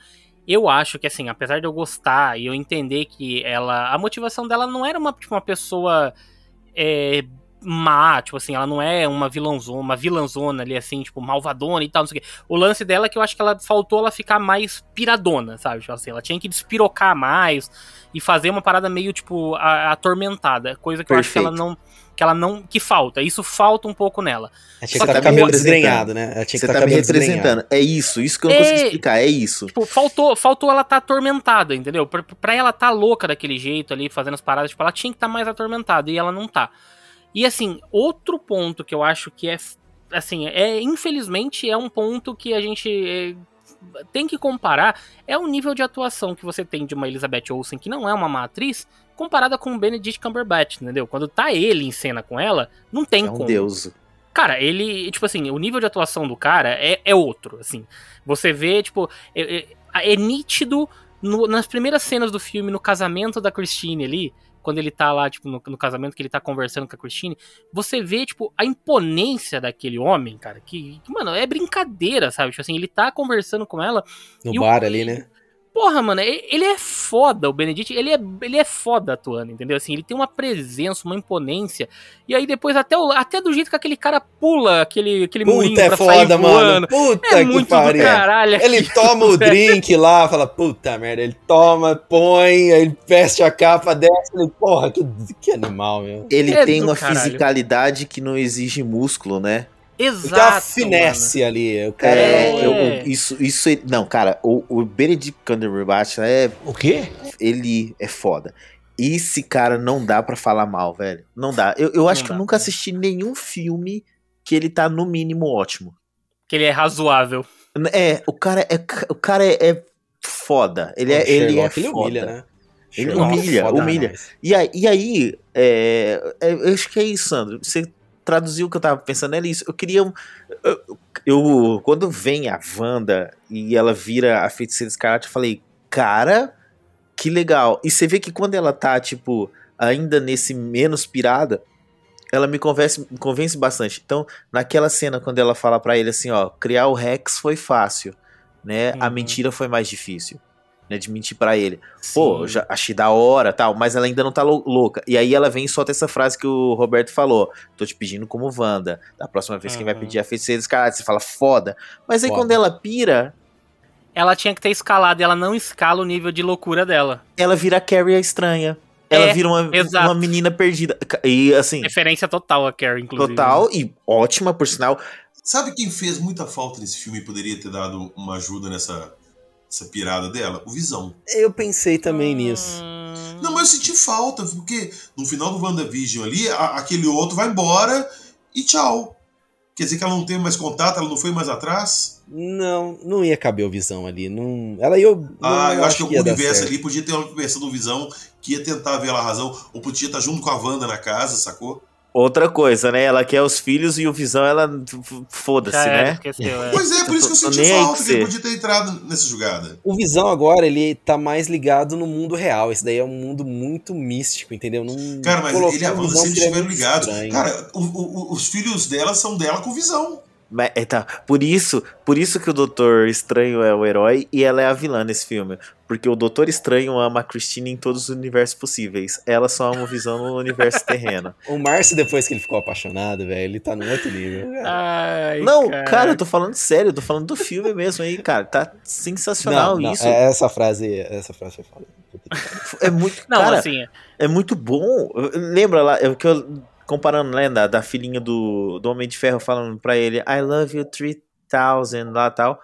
Eu acho que, assim, apesar de eu gostar e eu entender que ela. A motivação dela não era uma, tipo, uma pessoa é, má, tipo assim, ela não é uma vilãozona, uma vilãzona ali, assim, tipo, malvadona e tal, não sei o quê. O lance dela é que eu acho que ela faltou ela ficar mais piradona, sabe? Tipo assim, ela tinha que despirocar mais e fazer uma parada meio, tipo, atormentada. Coisa que Perfeito. eu acho que ela não. Que ela não. Que falta. Isso falta um pouco nela. Ela tinha que estar tá cabelo desgrenhado, né? Ela tinha que Você tá me representando. É isso, isso que eu não é, consigo explicar, é isso. Tipo, faltou, faltou ela estar tá atormentada, entendeu? Pra, pra ela estar tá louca daquele jeito ali, fazendo as paradas, tipo, ela tinha que estar tá mais atormentada e ela não tá. E assim, outro ponto que eu acho que é assim, é infelizmente é um ponto que a gente é, tem que comparar é o nível de atuação que você tem de uma Elizabeth Olsen que não é uma matriz comparada com o Benedict Cumberbatch, entendeu? Quando tá ele em cena com ela, não tem é um como. Deus. Cara, ele, tipo assim, o nível de atuação do cara é, é outro, assim. Você vê, tipo, é, é, é nítido no, nas primeiras cenas do filme, no casamento da Christine ali, quando ele tá lá, tipo, no, no, casamento que ele tá conversando com a Christine, você vê, tipo, a imponência daquele homem, cara, que, que mano, é brincadeira, sabe? Tipo assim, ele tá conversando com ela. No bar o, ali, né? Porra, mano, ele é foda, o Benedict, ele é, ele é foda atuando, entendeu? Assim, ele tem uma presença, uma imponência. E aí depois até, o, até do jeito que aquele cara pula aquele, aquele Puta, murinho é pra foda, sair mano. voando. Puta É que pariu. caralho. Ele aquilo, toma o velho. drink lá, fala, puta merda, ele toma, põe, aí ele veste a capa, desce, ele, porra, que, que animal, meu. Ele É tem uma caralho. fisicalidade que não exige músculo, né? Ele tem uma Exato. finesse ali, o cara É, É. eu- eu- isso, isso. é- Não, cara, o, o Benedict Cumberbatch é. O quê? Ele é foda. Esse cara não dá pra falar mal, velho. Não dá. Eu, eu acho Não que eu dá. nunca assisti nenhum filme que ele tá no mínimo ótimo. Que ele é razoável. É, o cara é, o cara é, é foda. Ele é, ele é Sherlock, ele foda. humilha, né? Ele humilha, foda humilha. E aí, e aí é, é, eu acho que é isso, Sandro. Você traduziu o que eu tava pensando, era isso. Eu queria. Eu, eu- quando vem a Wanda e ela vira a feiticeira escarlate, eu falei, cara, que legal. E você vê que quando ela tá, tipo, ainda nesse menos pirada, ela me convence, me convence bastante. Então, naquela cena, quando ela fala pra ele assim, ó, criar o Rex foi fácil, né? A Uhum. mentira foi mais difícil. Né, de mentir pra ele. Pô, Sim. eu já achei da hora tal, mas ela ainda não tá lou- louca. E aí ela vem e solta essa frase que o Roberto falou: tô te pedindo como Wanda. Da próxima vez quem vai Uhum. pedir é a feiticeira escarlate. Você fala foda. Mas aí Foda. quando ela pira, Ela tinha que ter escalado e ela não escala o nível de loucura dela. ela vira a Carrie a estranha. Ela É, vira uma, exato. uma menina perdida. E assim, Referência total a Carrie, inclusive. total e ótima, por sinal. Sabe quem fez muita falta nesse filme e poderia ter dado uma ajuda nessa, essa pirada dela? O Visão. Eu pensei também nisso. Hum, Não, mas eu senti falta, porque no final do WandaVision ali, a- aquele outro vai embora e tchau. Quer dizer que ela não teve mais contato, ela não foi mais atrás? Não, não ia caber o Visão ali. Não... Ela eu. não ah, eu acho que o ia dar universo ali podia ter uma versão do Visão que ia tentar ver ela a razão, ou podia estar junto com a Wanda na casa, sacou? Outra coisa, né? Ela quer os filhos e o Visão, ela foda-se, né? esqueceu. é. Pois é, por isso que eu senti falta, que ele podia ter entrado nessa jogada. O Visão agora, ele tá mais ligado no mundo real. Esse daí é um mundo muito místico, entendeu? Não Cara, mas ele e a o Wanda Visão sempre que ele é estiveram muito ligados. Cara, o- o- o- os filhos dela são dela com visão. Mas, é, tá. Por isso, por isso que o Doutor Estranho é o herói e ela é a vilã nesse filme. Porque o Doutor Estranho ama a Christine em todos os universos possíveis. Ela só ama o Visão no universo terreno. O Márcio, depois que ele ficou apaixonado, velho, ele tá num outro nível. Ai, não, cara. cara, eu tô falando sério, eu tô falando do filme mesmo aí, cara. Tá sensacional Não, não, isso. é- Essa frase, essa frase foi foda. É muito. Não, cara, assim, é muito bom. Lembra lá, é o que eu. Comparando, né, da, da filhinha do, do Homem de Ferro falando pra ele, I love you 3000 lá tal.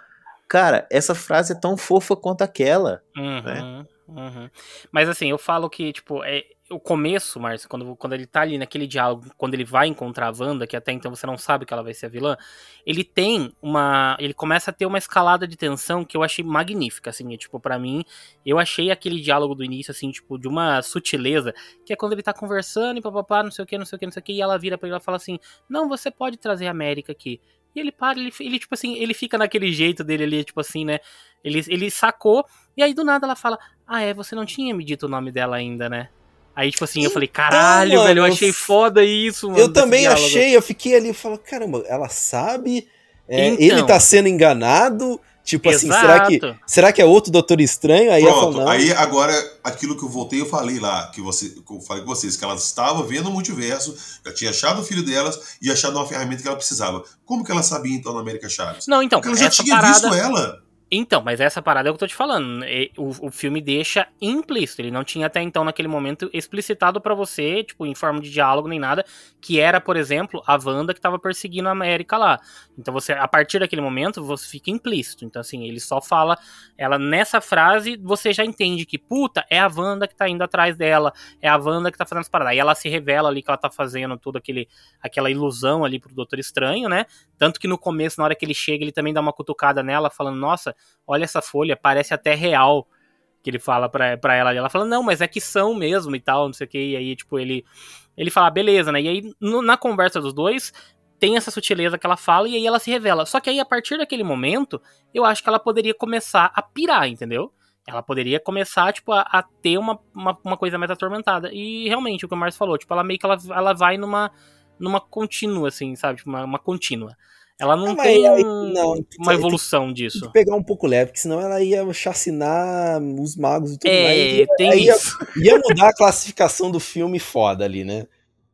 Cara, essa frase é tão fofa quanto aquela. Uhum, né? uhum. Mas assim, eu falo que, tipo, é, o começo, Márcio, quando, quando ele tá ali naquele diálogo, quando ele vai encontrar a Wanda, que até então você não sabe que ela vai ser a vilã, ele tem uma. Ele começa a ter uma escalada de tensão que eu achei magnífica, assim, é, tipo, para mim, eu achei aquele diálogo do início, assim, tipo, de uma sutileza, que é quando ele tá conversando e papapá, não sei o que, não sei o que, não sei o que, e ela vira pra ele e fala assim: Não, você pode trazer a América aqui. E ele para, ele, ele, tipo assim, ele fica naquele jeito dele ali, tipo assim, né? Ele, ele sacou, e aí do nada ela fala: Ah, é, você não tinha me dito o nome dela ainda, né? Aí, tipo assim, eu falei, caralho, mano, velho, eu eu achei foda isso, mano. Eu também diálogo. achei, eu fiquei ali e falo, caramba, ela sabe? É, Então. ele tá sendo enganado? Tipo assim, será que, Exato. será que é outro Doutor Estranho? Aí ela Pronto, falou, não. aí agora aquilo que eu voltei, eu falei lá, que, você, que eu falei com vocês, que ela estava vendo o multiverso, já tinha achado o filho delas e achado uma ferramenta que ela precisava. Como que ela sabia então na América Chaves? Não, então, Porque ela já tinha parada. visto ela. Então, mas essa parada é o que eu tô te falando. E O, o filme deixa implícito. Ele não tinha até então, naquele momento, explicitado pra você, tipo, em forma de diálogo nem nada, que era, por exemplo, a Wanda que tava perseguindo a América lá. Então você, a partir daquele momento, você fica implícito. Então, assim, ele só fala. Ela, nessa frase, você já entende que, puta, é a Wanda que tá indo atrás dela. É a Wanda que tá fazendo as paradas. Aí ela se revela ali que ela tá fazendo toda aquele, aquela ilusão ali pro Doutor Estranho, né? Tanto que no começo, na hora que ele chega, ele também dá uma cutucada nela, falando, nossa, olha essa folha, parece até real. Que ele fala pra, ela, e ela fala, não, mas é que são mesmo e tal, não sei o que. E aí, tipo, ele, ele fala, beleza, né? E aí, no- na conversa dos dois, tem essa sutileza que ela fala e aí ela se revela. Só que aí, a partir daquele momento, eu acho que ela poderia começar a pirar, entendeu? Ela poderia começar, tipo, a, a ter uma, uma, uma coisa mais atormentada. E realmente, o que o Márcio falou, tipo, ela meio que ela, ela vai numa, numa contínua, assim, sabe? Tipo, uma, uma contínua. Ela não Ah, tem aí- não, uma tem- evolução Tem disso. que pegar um pouco leve, porque senão ela ia chacinar os magos e tudo mais. É, Ia- tem aí ia, isso. ia mudar a classificação do filme foda ali, né?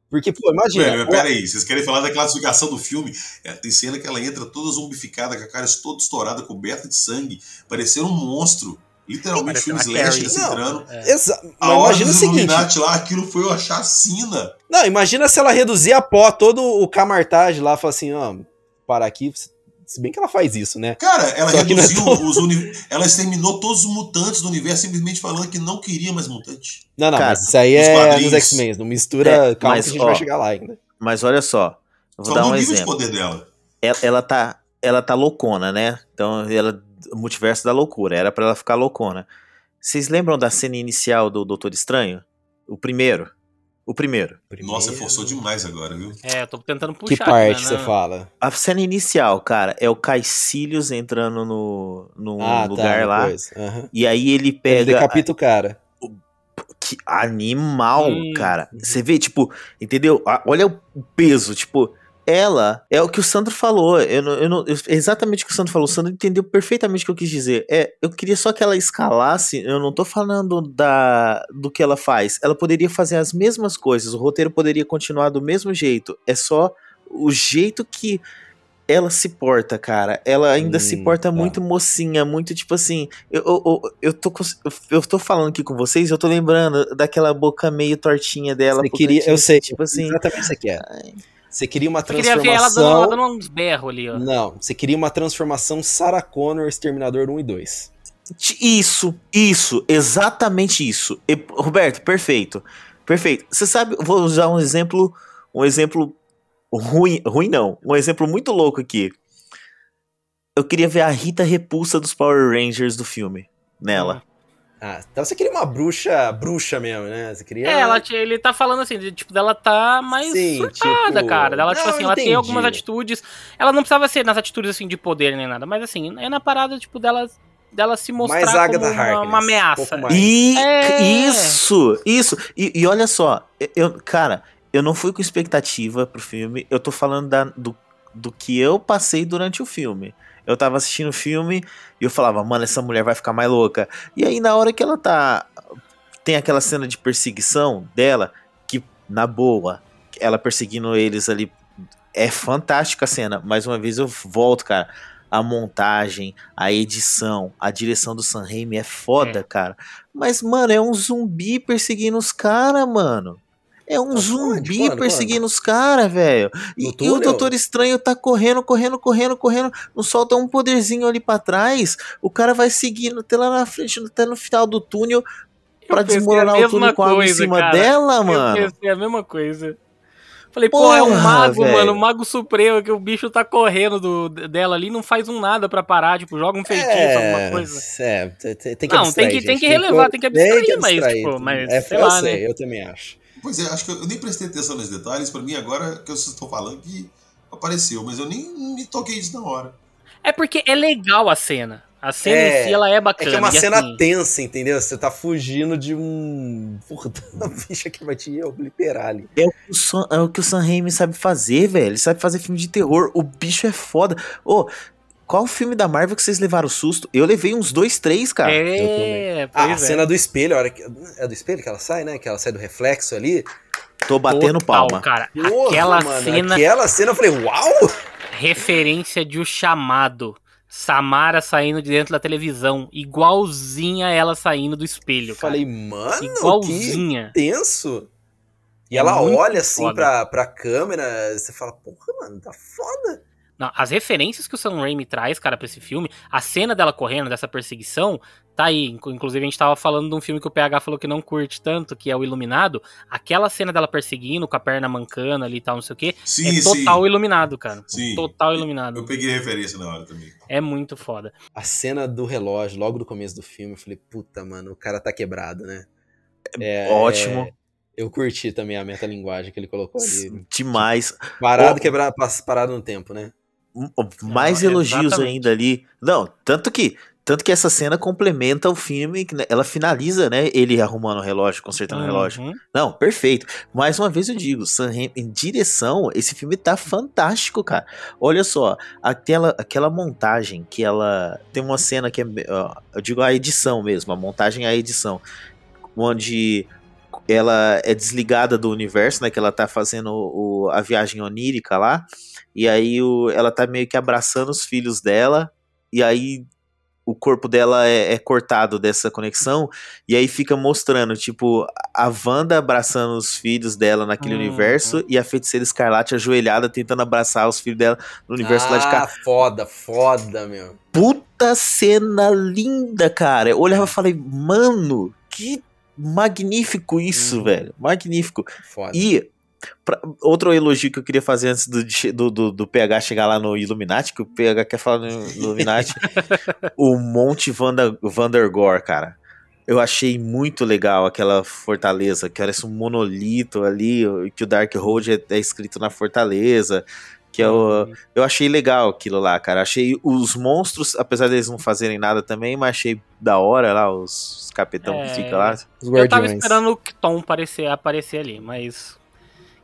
Porque, pô, imagina. Velho, mas peraí, vocês querem falar da classificação do filme? É, tem cena que ela entra toda zumbificada, com a cara toda estourada, coberta de sangue, parecendo um monstro. Literalmente, filme a slash Carrie. assim, entrando. É. A mas hora imagina o seguinte. Illuminati lá, aquilo foi uma chacina. Não, imagina se ela reduzir a pó, todo o camartagem lá, falar assim, ó, parar aqui. Se bem que ela faz isso, né? Cara, ela Só é reduziu tão- os uni... Ela exterminou todos os mutantes do universo simplesmente falando que não queria mais mutante. Não, não, Cara, mas isso aí os é quadrinhos- nos X-Men. Não mistura. É, calma mas, que a gente ó, vai chegar lá ainda. Mas olha só, eu vou Só dar um nível de exemplo. poder dela. Ela, ela tá, ela tá loucona, né? Então, ela, o multiverso da loucura, era pra ela ficar loucona. Vocês lembram da cena inicial do Doutor Estranho? O primeiro. O primeiro. Nossa, Primeiro- forçou demais agora, viu? É, eu tô tentando puxar. Que parte aqui, você né? fala? A cena inicial, cara, é o Caecilius entrando no, no Ah, lugar tá. lá. Coisa. aham. E aí ele Ele pega. decapita o cara. Que animal, Hum. cara. Você vê, tipo, entendeu? Olha o peso, tipo. Ela é o que o Sandro falou. Eu não, eu não- eu- é exatamente o que o Sandro falou. O Sandro entendeu perfeitamente o que eu quis dizer. É, eu queria só que ela escalasse. Eu não tô falando da, do que ela faz. Ela poderia fazer as mesmas coisas. O roteiro poderia continuar do mesmo jeito. É só o jeito que ela se porta, cara. Ela ainda se Hum, porta tá. muito mocinha, muito tipo assim. Eu, eu, eu, tô, eu, tô falando aqui com vocês, eu tô lembrando daquela boca meio tortinha dela. Você queria, cantinho, eu sei, Tipo assim. exatamente o que você quer. Você queria uma Eu queria ver ela dando, transformação. ela dando uns berros ali, ó. Não, você queria uma transformação Sarah Connor, Exterminador 1 e 2. Ti- Isso, isso, exatamente isso. E, Roberto, perfeito. Perfeito. Você sabe, vou usar um exemplo, um exemplo ruim, ruim não, um exemplo muito louco aqui. Eu queria ver a Rita Repulsa dos Power Rangers do filme nela. Ah, então você queria uma bruxa, bruxa mesmo, né? Você queria. É, ela, ele tá falando assim, de, tipo, dela tá mais Sim, surtada, tipo, cara. Dela, tipo não, assim, ela tem algumas atitudes. Ela não precisava ser nas atitudes assim de poder nem nada, mas assim, é na parada, tipo, dela, dela se mostrar mais como Agatha uma, Harkness. uma ameaça. Um. E É. isso, isso. E, e olha só, eu, cara, eu não fui com expectativa pro filme. Eu tô falando da- do, do que eu passei durante o filme. Eu tava assistindo o filme e eu falava, mano, essa mulher vai ficar mais louca. E aí, na hora que ela tá. Tem aquela cena de perseguição dela, que, na boa, ela perseguindo eles ali. É fantástica a cena. Mais uma vez eu volto, cara. A montagem, a edição, a direção do Sam Raimi é foda, cara. Mas, mano, é um zumbi perseguindo os caras, mano. É um Tá zumbi quando, quando, perseguindo os caras, velho. E, e o? Doutor Estranho tá correndo, correndo, correndo, correndo. Não solta um poderzinho ali pra trás. O cara vai seguindo até lá na frente, até no final do túnel, pra pensei a desmoronar o túnel com água em cima cara. dela, mano. Eu pensei a mesma coisa. Falei, pô, é um mago, velho. mano, o mago supremo, que o bicho tá correndo do, dela ali, não faz um nada pra parar, tipo, joga um feitiço, alguma coisa. É, tem- tem tem que Não, abstrair, tem que- tem que relevar, tem que abstrair, mas, abstrair. tipo, mas, é, sei eu lá, sei, né? eu também acho. Pois é, acho que eu nem prestei atenção nos detalhes. Pra mim, agora que vocês estão falando que apareceu, mas eu nem me toquei disso na hora. É porque é legal a cena. A cena É, em si, ela é É bacana. que é uma cena assim, tensa, entendeu? Você tá fugindo de um. Porra, uma bicha que vai te obliterar ali. É o, que o Sam, é o que o Sam Raimi sabe fazer, velho. Ele sabe fazer filme de terror. O bicho é foda. Ô, qual filme da Marvel que vocês levaram susto? Eu levei uns dois, três, cara. É, Ah, pois a é. cena do espelho, a hora que. É do espelho que ela sai, né? Que ela sai do reflexo ali. Tô batendo Total, palma. cara. Porra, aquela mano, cena, Aquela cena eu falei, uau! referência de O Chamado. Samara saindo de dentro da televisão. Igualzinha ela saindo do espelho, cara. Falei, mano, que Igualzinha. tenso. E É ela muito olha assim foda. pra, pra câmera, você fala, porra, mano, tá foda. Não, as referências que o Sam Raimi traz, cara, pra esse filme, a cena dela correndo, dessa perseguição, tá aí. Inclu- Inclusive, a gente tava falando de um filme que o PH falou que não curte tanto, que é o Iluminado. Aquela cena dela perseguindo, com a perna mancando ali e tal, não sei o quê. Sim, é total sim. iluminado, cara. Sim. Total iluminado. Eu peguei referência na hora também. É muito foda. A cena do relógio, logo do começo do filme, eu falei, puta, mano, o cara tá quebrado, né? É, Ótimo. Eu curti também a metalinguagem que ele colocou ali. Demais. Parado, quebrado, parado no tempo, né? Mais Não, elogios exatamente. ainda ali. Não, tanto que Tanto que essa cena complementa o filme, né, ela finaliza, né? Ele arrumando o relógio, consertando uhum. o relógio. Não, perfeito. Mais uma vez eu digo, Sam Raimi, em direção, esse filme tá fantástico, cara. Olha só, aquela, aquela montagem que ela. Tem uma cena que é. Eu digo a edição mesmo, a montagem é a edição. Onde ela é desligada do universo, né? Que ela tá fazendo o, a viagem onírica lá. E aí o, ela tá meio que abraçando os filhos dela. E aí o corpo dela é, é, cortado dessa conexão, e aí fica mostrando, tipo, a Wanda abraçando os filhos dela naquele uhum. universo e a feiticeira escarlate ajoelhada tentando abraçar os filhos dela no universo ah, lá de cá. Ah, foda, foda, meu. Puta cena linda, cara. Eu olhava e falei, mano, que magnífico isso, uhum. velho. Magnífico. Foda. E Pra, outro elogio que eu queria fazer antes do, do, do, do, PH chegar lá no Illuminati, que o PH quer falar no Illuminati, o Monte Vander, Vandergore, cara. Eu achei muito legal aquela fortaleza, que era um monolito ali, que o Dark Road é, é escrito na fortaleza. Que é o, uhum. eu achei legal aquilo lá, cara. Achei os monstros, apesar deles não fazerem nada também, mas achei da hora lá, os, os capitão é, que fica lá. eu tava esperando o Tom aparecer, aparecer ali, mas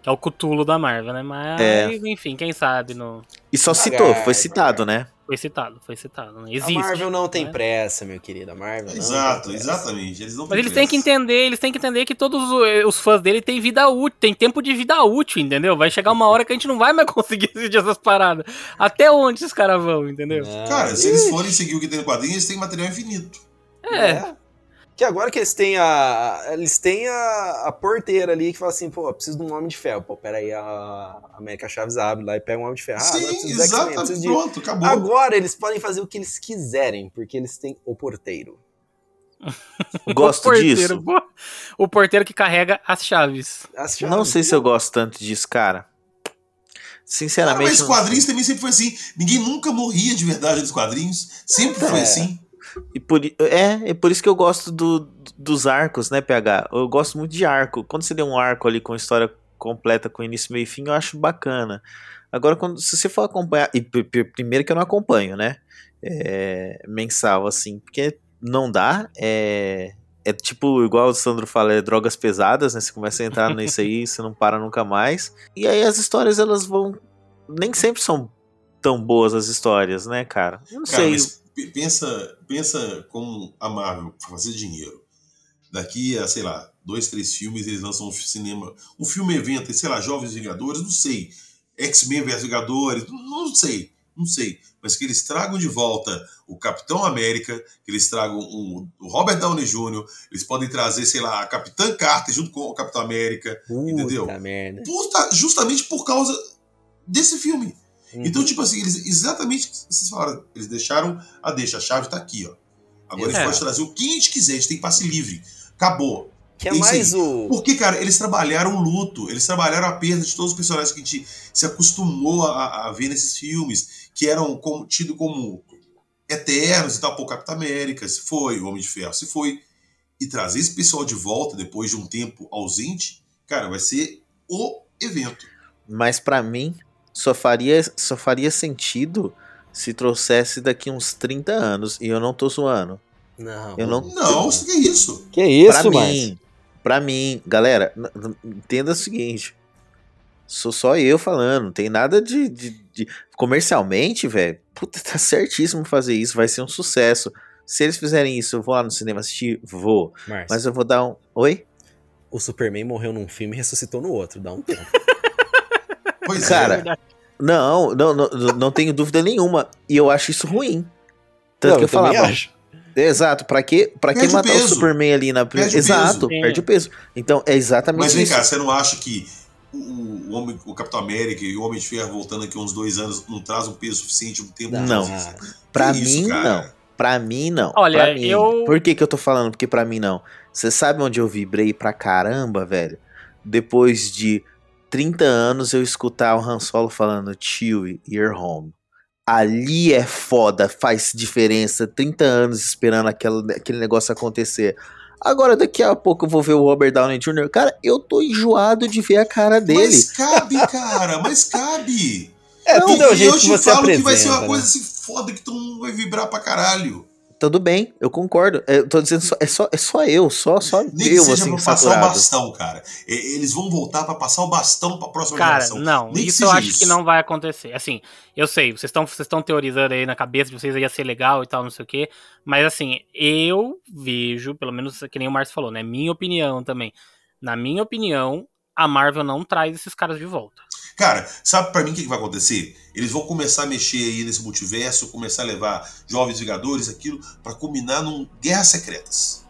é o Cutulo da Marvel, né? Mas, é. enfim, quem sabe no. E só citou, foi citado, né? Foi citado, foi citado. Né? Existe, a Marvel não tem né? pressa, meu querido. A Marvel Exato, exatamente. Eles não Mas eles têm que entender, eles têm que entender que todos os fãs dele têm vida útil, tem tempo de vida útil, entendeu? Vai chegar uma hora que a gente não vai mais conseguir assistir essas paradas. Até onde esses caras vão, entendeu? Cara, se eles forem seguir o que tem no quadrinho, eles têm material infinito. É. é. Que agora que eles têm a. Eles têm a, a porteira ali que fala assim, pô, preciso de um homem de ferro. Pô, peraí, a América Chaves abre lá e pega um homem de ferro. Sim, ah, exatamente, pronto, acabou. Agora eles podem fazer o que eles quiserem, porque eles têm o porteiro. Gosto o porteiro, disso. O porteiro que carrega as chaves. As chaves. Não sei se eu gosto tanto disso, cara. Sinceramente. Cara, mas quadrinhos também sempre foi assim. Ninguém nunca morria de verdade nos quadrinhos. Sempre é. foi assim. E por, é, é por isso que eu gosto do, dos arcos, né, PH? Eu gosto muito de arco. Quando você deu um arco ali com história completa, com início, meio e fim, eu acho bacana. Agora, quando, se você for acompanhar. E primeiro que eu não acompanho, né? É, mensal, assim, porque não dá. É, é tipo, igual o Sandro fala, é drogas pesadas, né? Você começa a entrar nisso aí, você não para nunca mais. E aí as histórias, elas vão. Nem sempre são tão boas as histórias, né, cara? Eu não cara, sei. Mas pensa, pensa como a Marvel fazer dinheiro. Daqui a, sei lá, dois, três filmes, eles lançam um cinema, um filme evento, sei lá, Jovens Vingadores, não sei. X-Men vs Vingadores, não sei, não sei. Mas que eles tragam de volta o Capitão América, que eles tragam o, o Robert Downey Jr., eles podem trazer, sei lá, a Capitã Carter junto com o Capitão América, Puta entendeu? Merda. justamente por causa desse filme. Uhum. Então, tipo assim, eles exatamente vocês falaram, eles deixaram a deixa, a chave tá aqui, ó. Agora é. a gente pode trazer o que a gente quiser, a gente tem passe livre. Acabou. Que é mais o. Porque, cara, eles trabalharam o luto, eles trabalharam a perda de todos os personagens que a gente se acostumou a, a ver nesses filmes, que eram como, tidos como eternos e tal. Pô, Capitão América, se foi, o Homem de Ferro, se foi. E trazer esse pessoal de volta depois de um tempo ausente, cara, vai ser o evento. Mas para mim, só faria, só faria sentido se trouxesse daqui uns 30 anos. E eu não tô zoando. Não. Eu não, não, que é isso? Que é isso, pra mim, pra mim, galera, entenda o seguinte. Sou só eu falando, não tem nada de. de, de... Comercialmente, velho, puta, tá certíssimo fazer isso, vai ser um sucesso. Se eles fizerem isso, eu vou lá no cinema assistir? Vou. Marcio. Mas eu vou dar um. Oi? O Superman morreu num filme e ressuscitou no outro, dá um tempo. Pois é. Cara, é. não, não, não, não tenho dúvida nenhuma. E eu acho isso ruim. Tanto não, que eu, eu falava. Acho. Exato, pra que, pra que matar o, o, Superman ali na perde Exato, perde o peso. Então é exatamente Mas vem isso. cá, você não acha que o, o, homem, o Capitão América e o Homem de Ferro voltando aqui uns dois anos não traz um peso suficiente, um tempo Não, não. pra mim isso, não. Pra mim não. Olha, pra mim, eu. Por que, que eu tô falando? Porque pra mim não. Você sabe onde eu vibrei pra caramba, velho? Depois de 30 anos eu escutar o Han Solo falando Chewie, you're home. Ali é foda, faz diferença. 30 anos esperando aquele, aquele negócio acontecer. Agora, daqui a pouco eu vou ver o Robert Downey Jr. Cara, eu tô enjoado de ver a cara dele. Mas cabe, cara, mas cabe. É, não, e, eu te falo que vai ser uma né? coisa assim foda que todo mundo vai vibrar pra caralho. Tudo bem, eu concordo. Eu tô dizendo, só, é, só, é só eu, só, só Nem eu, que seja assim, pra passar saturado. o bastão, cara. E- Eles vão voltar pra passar o bastão pra próxima Cara, geração. não, Nem isso eu acho isso. que não vai acontecer. Assim, eu sei, vocês estão vocês estão teorizando aí na cabeça de vocês ia ser legal e tal, não sei o quê. Mas assim, eu vejo, pelo menos que nem o Márcio falou, né? Minha opinião também. Na minha opinião, a Marvel não traz esses caras de volta. Cara, sabe pra mim o que que vai acontecer? Eles vão começar a mexer aí nesse multiverso, começar a levar Jovens Vingadores, aquilo, pra culminar num Guerras Secretas.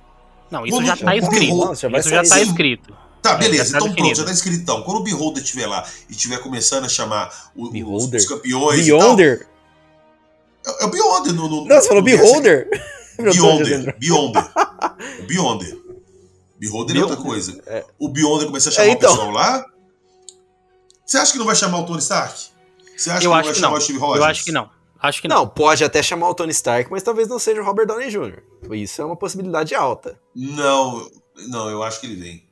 Não, isso Quando já tá escrito. Não, já Isso já tá escrito. Tá, beleza, tá então pronto, já tá escrito então. Quando o Beholder estiver lá e estiver começando a chamar o- os, Beholder? os campeões e tal, Beyonder? é, é o Beyonder no, no, Não, você falou Beholder? Beyonder, Beyonder. O Beyonder. Beholder é outra coisa. É. O Beyonder começa a chamar É, então. o pessoal lá. Você acha que não vai chamar o Tony Stark? Você acha Eu que não acho vai que chamar não. o Steve Rogers? Eu acho que não. Acho que não. Não, pode até chamar o Tony Stark, mas talvez não seja o Robert Downey Jr. Isso é uma possibilidade alta. Não, não, eu acho que ele vem.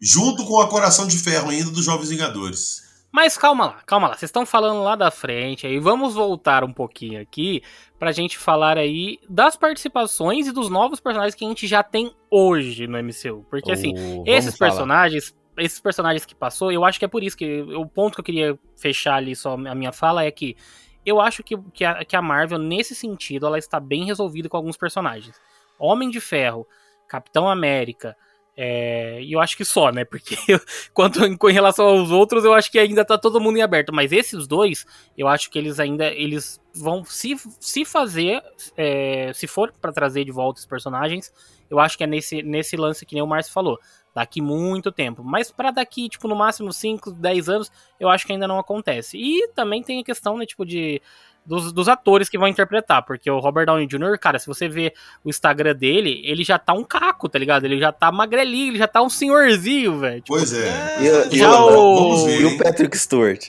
Junto com a Coração de Ferro ainda dos Jovens Vingadores. Mas calma lá, calma lá. Vocês estão falando lá da frente aí. Vamos voltar um pouquinho aqui pra gente falar aí das participações e dos novos personagens que a gente já tem hoje no MCU. Porque assim, Oh, esses falar. personagens, esses personagens que passou, eu acho que é por isso que o ponto que eu queria fechar ali só a minha fala é que eu acho que, que, a, que a Marvel, nesse sentido, ela está bem resolvida com alguns personagens. Homem de Ferro, Capitão América, é, e eu acho que só, né? Porque quanto em, em relação aos outros, eu acho que ainda tá todo mundo em aberto. Mas esses dois, eu acho que eles ainda eles vão se, se fazer, é, se for pra trazer de volta os personagens, eu acho que é nesse, nesse lance que nem o Márcio falou. Daqui muito tempo. Mas pra daqui, tipo, no máximo 5, 10 anos, eu acho que ainda não acontece. E também tem a questão, né, tipo, de. Dos, dos atores que vão interpretar, porque o Robert Downey Jr., cara, se você vê o Instagram dele, ele já tá um caco, tá ligado? Ele já tá magrelinho, ele já tá um senhorzinho, velho. Tipo, Pois é. E, e Já outra, o- Vamos ver. e o Patrick Stewart?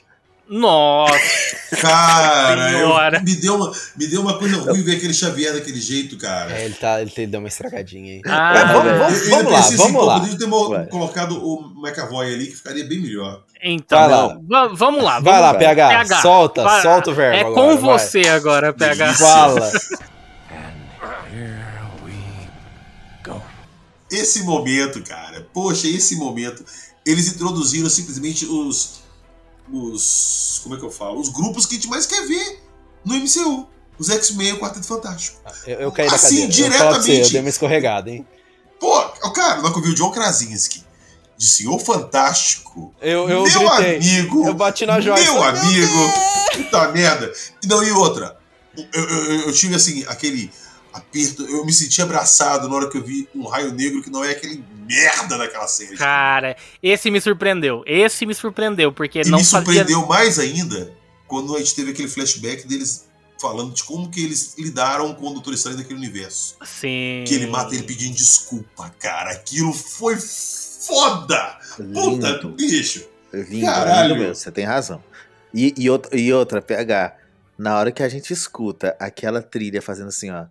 Nossa, Cara, eu- me, deu uma, me deu uma coisa ruim ver aquele Xavier daquele jeito, cara. É, ele, tá, ele deu uma estragadinha aí. Ah, Mas vamos, vamos, Eu vamos lá, assim, vamos lá. Podia ter Vai. colocado o McAvoy ali, que ficaria bem melhor. então, Vai lá. va- vamos lá. Vai vamos lá, vai. PH, PH, solta, vai. solta o verbo É agora, com vai. você agora, PH. Delícia. Fala. Esse momento, cara, poxa, esse momento, eles introduziram simplesmente os. Os. Como é que eu falo? Os grupos que a gente mais quer ver no MCU. Os X-Men e o Quarteto Fantástico. Eu, eu caí da Assim, cadeira. Eu você, eu diretamente. dei uma escorregada, hein? Pô, cara, na que eu vi o John Krasinski de Senhor Fantástico. Eu, eu meu gritei. amigo. Eu bati na joia. Meu amigo. Puta merda. E Não, e outra. Eu, eu, eu- eu tive assim, aquele aperto. Eu me senti abraçado na hora que eu vi um raio negro que não é aquele merda daquela série. Cara, esse me surpreendeu. Esse me surpreendeu, porque E não me fazia... surpreendeu mais ainda quando a gente teve aquele flashback deles falando de como que eles lidaram com o Doutor Estranho daquele universo. Sim. Que ele mata ele pedindo desculpa, cara. Aquilo foi foda! Puta, Lindo. bicho! Lindo, Caralho. lindo mesmo, você tem razão. E, e, outra, e outra, PH, na hora que a gente escuta aquela trilha fazendo assim, ó.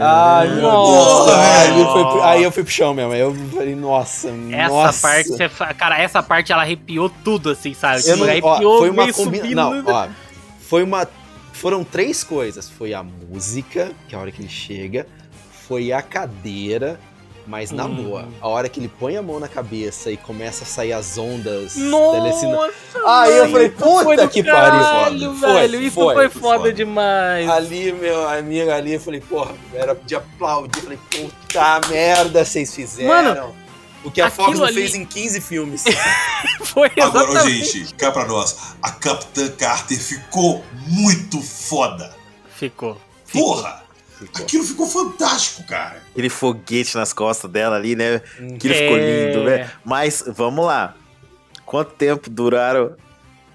Ai, meu Nossa, Deus. Aí velho. eu, fui, pro- aí eu fui pro chão mesmo. Aí eu falei, nossa, Essa nossa. parte, você cara, essa parte ela arrepiou tudo, assim, sabe? Eu não, Tipo, ó, arrepiou, foi uma subindo. Não, ó, foi uma. Foram três coisas. Foi a música, que é a hora que ele chega, foi a cadeira, mas na Hum. boa, a hora que ele põe a mão na cabeça e começa a sair as ondas telecina- Nossa, Aí eu falei, foi puta que pariu. Foi, velho. Isso foi, foi, foi foda, foda. demais. Ali, meu amigo, ali, eu falei, porra, era de aplaudir. Eu falei, puta merda, vocês fizeram. Mano, o que a Fox ali- fez em 15 filmes. Foi Agora, exatamente. gente, cá pra nós. A Capitã Carter ficou muito foda. Ficou. ficou. Porra! Aquilo ficou fantástico, cara. Aquele foguete nas costas dela ali, né? Aquilo É. ficou lindo, né? Mas, vamos lá. Quanto tempo duraram?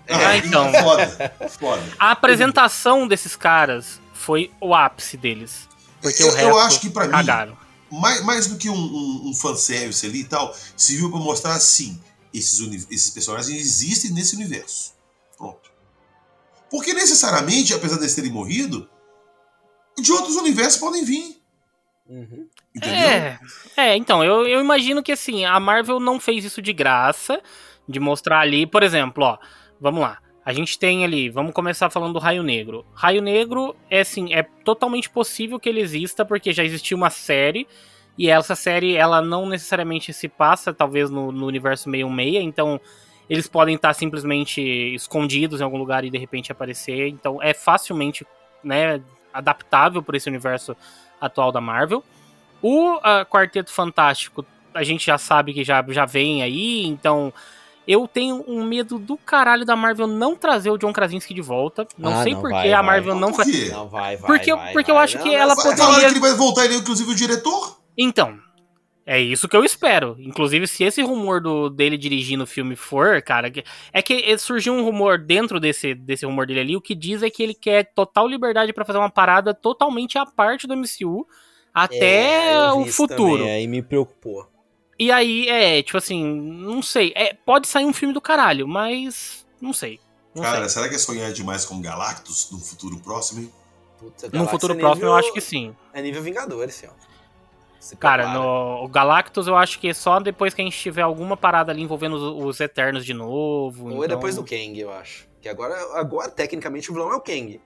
Ah, então. Foda, foda. A apresentação desses caras foi o ápice deles. Porque Eu- o eu resto acho que pra mim- cagaram. Mais, mais do que um, um, um fanservice ali e tal, serviu pra mostrar assim: esses, esses personagens existem nesse universo. Pronto. Porque necessariamente, apesar deles terem morrido, de outros universos podem vir. Uhum. Entendeu? É, é, então, eu, eu imagino que assim, a Marvel não fez isso de graça, de mostrar ali, por exemplo, ó, vamos lá. A gente tem ali, vamos começar falando do Raio Negro. Raio Negro é assim, é totalmente possível que ele exista porque já existiu uma série e essa série ela não necessariamente se passa talvez no, no universo 616, então eles podem estar simplesmente escondidos em algum lugar e de repente aparecer, então é facilmente, né, adaptável por esse universo atual da Marvel. O uh, Quarteto Fantástico, a gente já sabe que já, já vem aí, então eu tenho um medo do caralho da Marvel não trazer o John Krasinski de volta. Não Ah, sei não, por vai, que a vai. Marvel não Por quê? Não, vai, vai. Porque, eu- vai, porque eu vai. acho que Não, ela vai. poderia. Falaram que ele vai voltar, ele é inclusive o diretor. Então, é isso que eu espero. Inclusive, se esse rumor do, dele dirigindo o filme for, cara, é que surgiu um rumor dentro desse, desse rumor dele ali, o que diz é que ele quer total liberdade pra fazer uma parada totalmente à parte do MCU até É, eu o futuro. também, aí me preocupou. E aí, é, tipo assim, não sei. É, pode sair um filme do caralho, mas não sei. Não Cara, sei. será que é sonhar demais com Galactus no futuro próximo, hein? Puta, No futuro é próximo, eu nível- acho que sim. É nível Vingadores, senhor. Se Cara, prepara. no o Galactus eu acho que é só depois que a gente tiver alguma parada ali envolvendo os, os Eternos de novo. Ou é então- depois do Kang, eu acho. Que agora, agora, tecnicamente, o vilão é o Kang.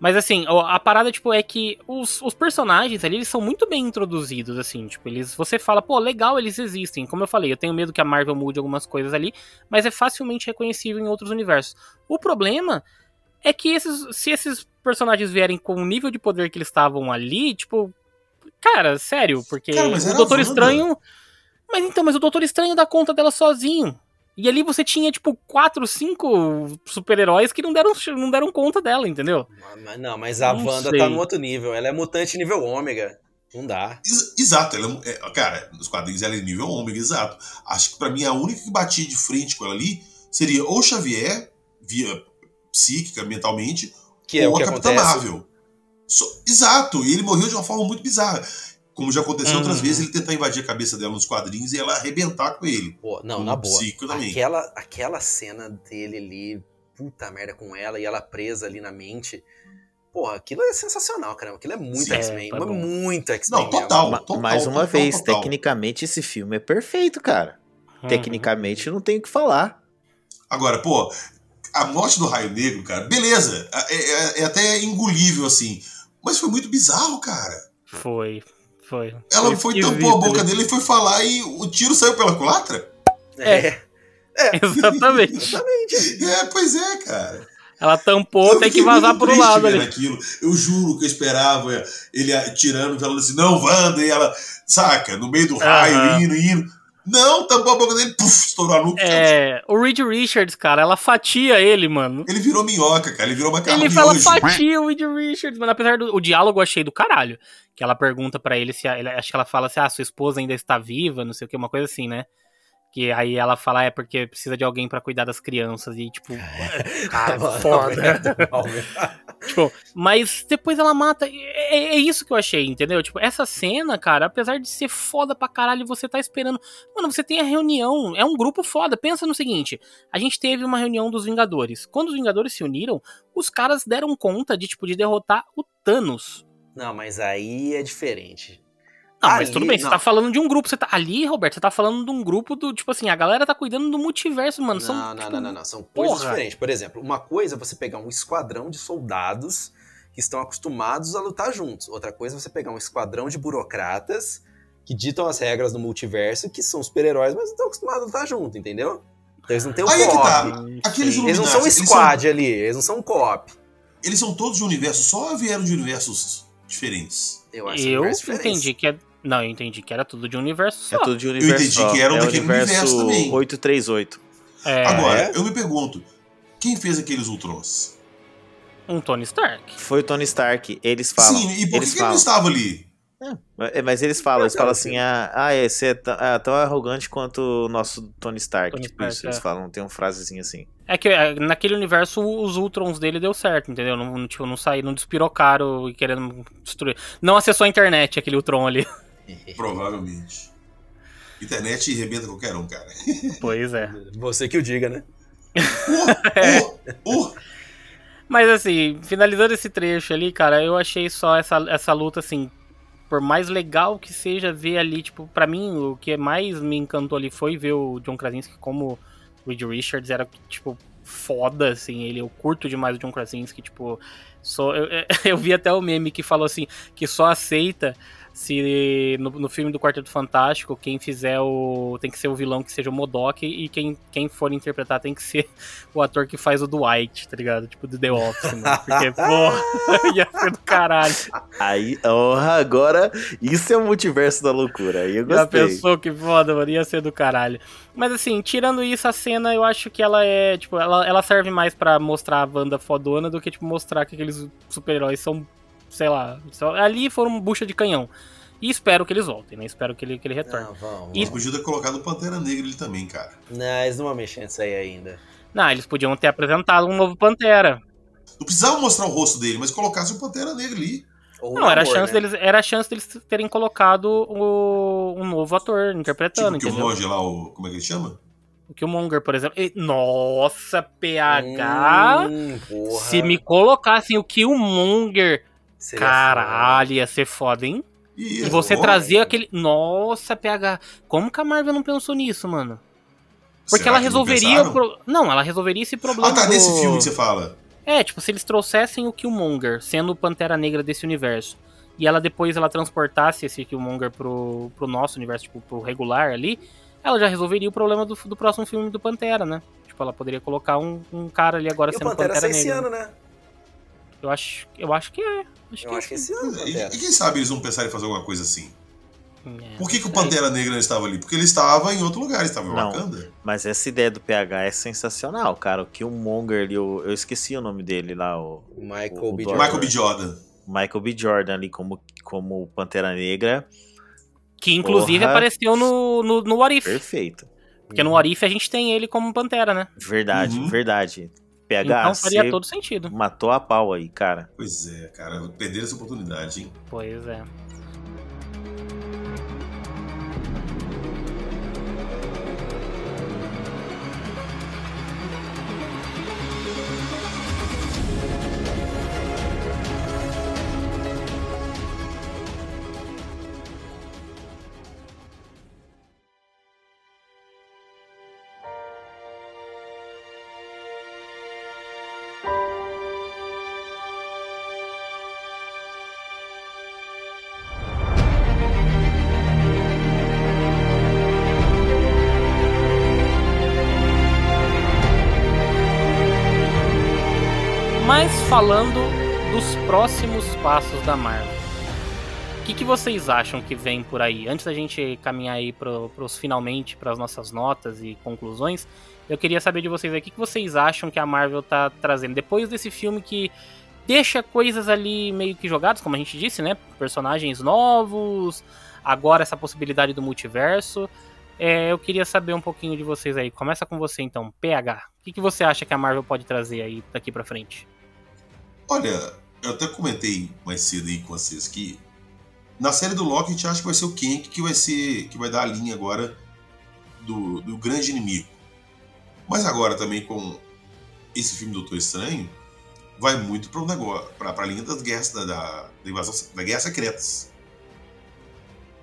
Mas assim, a parada, tipo, é que os, os personagens ali, eles são muito bem introduzidos, assim, tipo, eles. Você fala, pô, legal, eles existem. Como eu falei, eu tenho medo que a Marvel mude algumas coisas ali, mas é facilmente reconhecível em outros universos. O problema é que esses, se esses personagens vierem com o nível de poder que eles estavam ali, tipo. Cara, sério, porque Cara, o Doutor Wanda. Estranho. Mas então, mas o Doutor Estranho dá conta dela sozinho. E ali você tinha, tipo, quatro, cinco super-heróis que não deram, não deram conta dela, entendeu? Mas, não, mas a Não Wanda sei. tá no outro nível. Ela é mutante nível ômega. Não dá. Ex- Exato, ela é, é- cara, nos quadrinhos ela é nível ômega, exato. Acho que pra mim a única que batia de frente com ela ali seria ou Xavier, via psíquica, mentalmente, Que é ou o que a Capitã acontece. Marvel. Só- exato, e ele morreu de uma forma muito bizarra. Como já aconteceu outras Uhum. vezes, ele tentar invadir a cabeça dela nos quadrinhos e ela arrebentar com ele. Pô, não, na boa. Aquela, aquela cena dele ali, puta merda com ela e ela presa ali na mente. Porra, aquilo é sensacional, caramba. Aquilo é muito. X-Men. É, tá muito X-Men. Não, total. Total, Mais uma total, vez, total. tecnicamente esse filme é perfeito, cara. Uhum. Tecnicamente não tem o que falar. Agora, pô, a morte do Raio Negro, cara, beleza. É, é- é até engolível, assim. Mas foi muito bizarro, cara. Foi, foi. Ela foi esquisito, tampou a boca dele e foi falar e o tiro saiu pela culatra? É. Exatamente. Exatamente. É, pois é, cara. Ela tampou, Eu tem que vazar pro lado ali. Aquilo. Eu juro que eu esperava ele tirando, falando assim, não, Wanda, e ela, saca, no meio do raio, Aham. indo, indo. Não, tampou a boca dele, puf, estourou a nuca. É, o Reed Richards, cara, ela fatia ele, mano. Ele virou minhoca, cara, ele virou macarrão Ele fala fatia o Reed Richards, mano. Apesar do o diálogo eu achei do caralho. Que ela pergunta pra ele se. a- ele- acho que ela fala assim: ah, sua esposa ainda está viva, não sei o que, uma coisa assim, né? Que aí ela fala, é porque precisa de alguém pra cuidar das crianças. E, tipo, cara, foda. Tipo, mas depois ela mata. É, é isso que eu achei, entendeu? Tipo, essa cena, cara, apesar de ser foda pra caralho, você tá esperando. Mano, você tem a reunião. É um grupo foda. Pensa no seguinte: a gente teve uma reunião dos Vingadores. Quando os Vingadores se uniram, os caras deram conta de, tipo, de derrotar o Thanos. Não, mas aí é diferente. Não, mas Ali- tudo bem, você não. tá falando de um grupo. Você tá. Ali, Roberto, você tá falando de um grupo do. Tipo assim, a galera tá cuidando do multiverso, mano. São, não, não, tipo, não, não, não. São coisas porra. diferentes. Por exemplo, uma coisa é você pegar um esquadrão de soldados que estão acostumados a lutar juntos. Outra coisa é você pegar um esquadrão de burocratas que ditam as regras do multiverso, que são super-heróis, mas não estão acostumados a lutar junto, entendeu? Então eles não têm o Aí é que co-op. tá. Não. Eles não são um Illuminati, eles squad ali, eles não são um co-op. Eles são todos de universo, só vieram de universos diferentes. Eu acho Eu universo diferente. entendi que é. Não, eu entendi que era tudo de um universo só. É tudo de universo entendi só. que era um é o daquele universo, universo também. 838. É, Agora, eu me pergunto, quem fez aqueles Ultrons? um Tony Stark. Foi o Tony Stark. Eles falam. Sim, e por que, eles que ele não estava ali? É, Mas eles falam, eles falam assim, ah, ah é, você é tão, ah, tão arrogante quanto o nosso Tony Stark. Tony tipo Stark, isso, eles é. falam, tem uma frasezinha assim. É que é, naquele universo os Ultrons dele deu certo, entendeu? Não, não, tipo, não saíram, não despirocaram e querendo destruir. Não acessou a internet aquele Ultron ali. Provavelmente. Internet arrebenta qualquer um, cara. pois é. Você que o diga, né? Uh, uh, Mas assim, finalizando esse trecho ali, cara, eu achei só essa, essa luta assim. Por mais legal que seja ver ali, tipo, pra mim, o que mais me encantou ali foi ver o John Krasinski como Reed Richards. Era, tipo, foda, assim. Ele, eu curto demais o John Krasinski, tipo. Só, eu, eu vi até o meme que falou assim, que só aceita se no, no, filme do Quarteto Fantástico, quem fizer o. tem que ser o vilão que seja o Modok e quem, quem for interpretar tem que ser o ator que faz o Dwight, tá ligado? Tipo do The Office, mano. Porque, porra, ia ser do caralho. Aí, oh, agora, isso é o multiverso da loucura. Aí eu gostei. Já pensou que foda, mano? Ia ser do caralho. Mas assim, tirando isso, a cena eu acho que ela é, tipo, ela, ela serve mais para mostrar a Wanda fodona do que, tipo, mostrar que aqueles super-heróis são sei lá, ali foram bucha de canhão. E espero que eles voltem, né? Espero que ele, que ele retorne. Não, vão, E... Podia ter colocado o Pantera Negra ali também, cara. Não, eles não vão mexer nisso aí ainda. Não, eles podiam ter apresentado um novo Pantera. Não precisava mostrar o rosto dele, mas colocasse o Pantera Negra ali. Ou não, era, a chance né? deles, era a chance deles terem colocado o, um novo ator interpretando. Tipo o Killmonger lá, o, como é que ele chama? O Killmonger, por exemplo. E, nossa, PH. Hum, se me colocassem o Killmonger Seria Caralho, foda. ia ser foda, hein? e você trazia aquele. Nossa, PH. Como que a Marvel não pensou nisso, mano? Porque Será ela resolveria. Não, pro... não, ela resolveria esse problema. Ah, tá, do... nesse filme que você fala. É, tipo, se eles trouxessem o Killmonger, sendo o Pantera Negra desse universo, e ela depois ela transportasse esse Killmonger pro, pro nosso universo, tipo, pro regular ali, ela já resolveria o problema do, do próximo filme do Pantera, né? Tipo, ela poderia colocar um, um cara ali agora e sendo o Pantera, Pantera Negra. Esse ano, né? Eu acho, eu acho que é. Acho eu que acho que esse ano. E, e, quem sabe eles vão pensar em fazer alguma coisa assim? É, Por que, que o Pantera Negra não estava ali? Porque ele estava em outro lugar, ele estava em não, Wakanda. Mas essa ideia do PH é sensacional, cara. O Killmonger ali, eu, eu esqueci o nome dele lá. O, Michael, o, B. Jordan. Michael B. Jordan. Michael B. Jordan ali como, como Pantera Negra. Que inclusive Porra. apareceu no, no, no What If. Perfeito. Porque no What If a gente tem ele como Pantera, né? Verdade, uhum. verdade. PH, então faria todo sentido. Matou a pau aí, cara. Pois é, cara. Perder essa oportunidade, hein? Pois é. Falando dos próximos passos da Marvel. O que, que vocês acham que vem por aí? Antes da gente caminhar aí para os finalmente, para as nossas notas e conclusões, eu queria saber de vocês aí, o que, que vocês acham que a Marvel tá trazendo? Depois desse filme que deixa coisas ali meio que jogadas, como a gente disse, né? Personagens novos, agora essa possibilidade do multiverso. É, eu queria saber um pouquinho de vocês aí. Começa com você então, PH. O que, que você acha que a Marvel pode trazer aí daqui para frente? Olha, eu até comentei mais cedo aí com vocês que na série do Loki a gente acha que vai ser o Kang que vai ser que vai dar a linha agora do, do grande inimigo. Mas agora também com esse filme Doutor Estranho vai muito para negócio, para a linha das guerras da, da, da invasão da guerra secretas.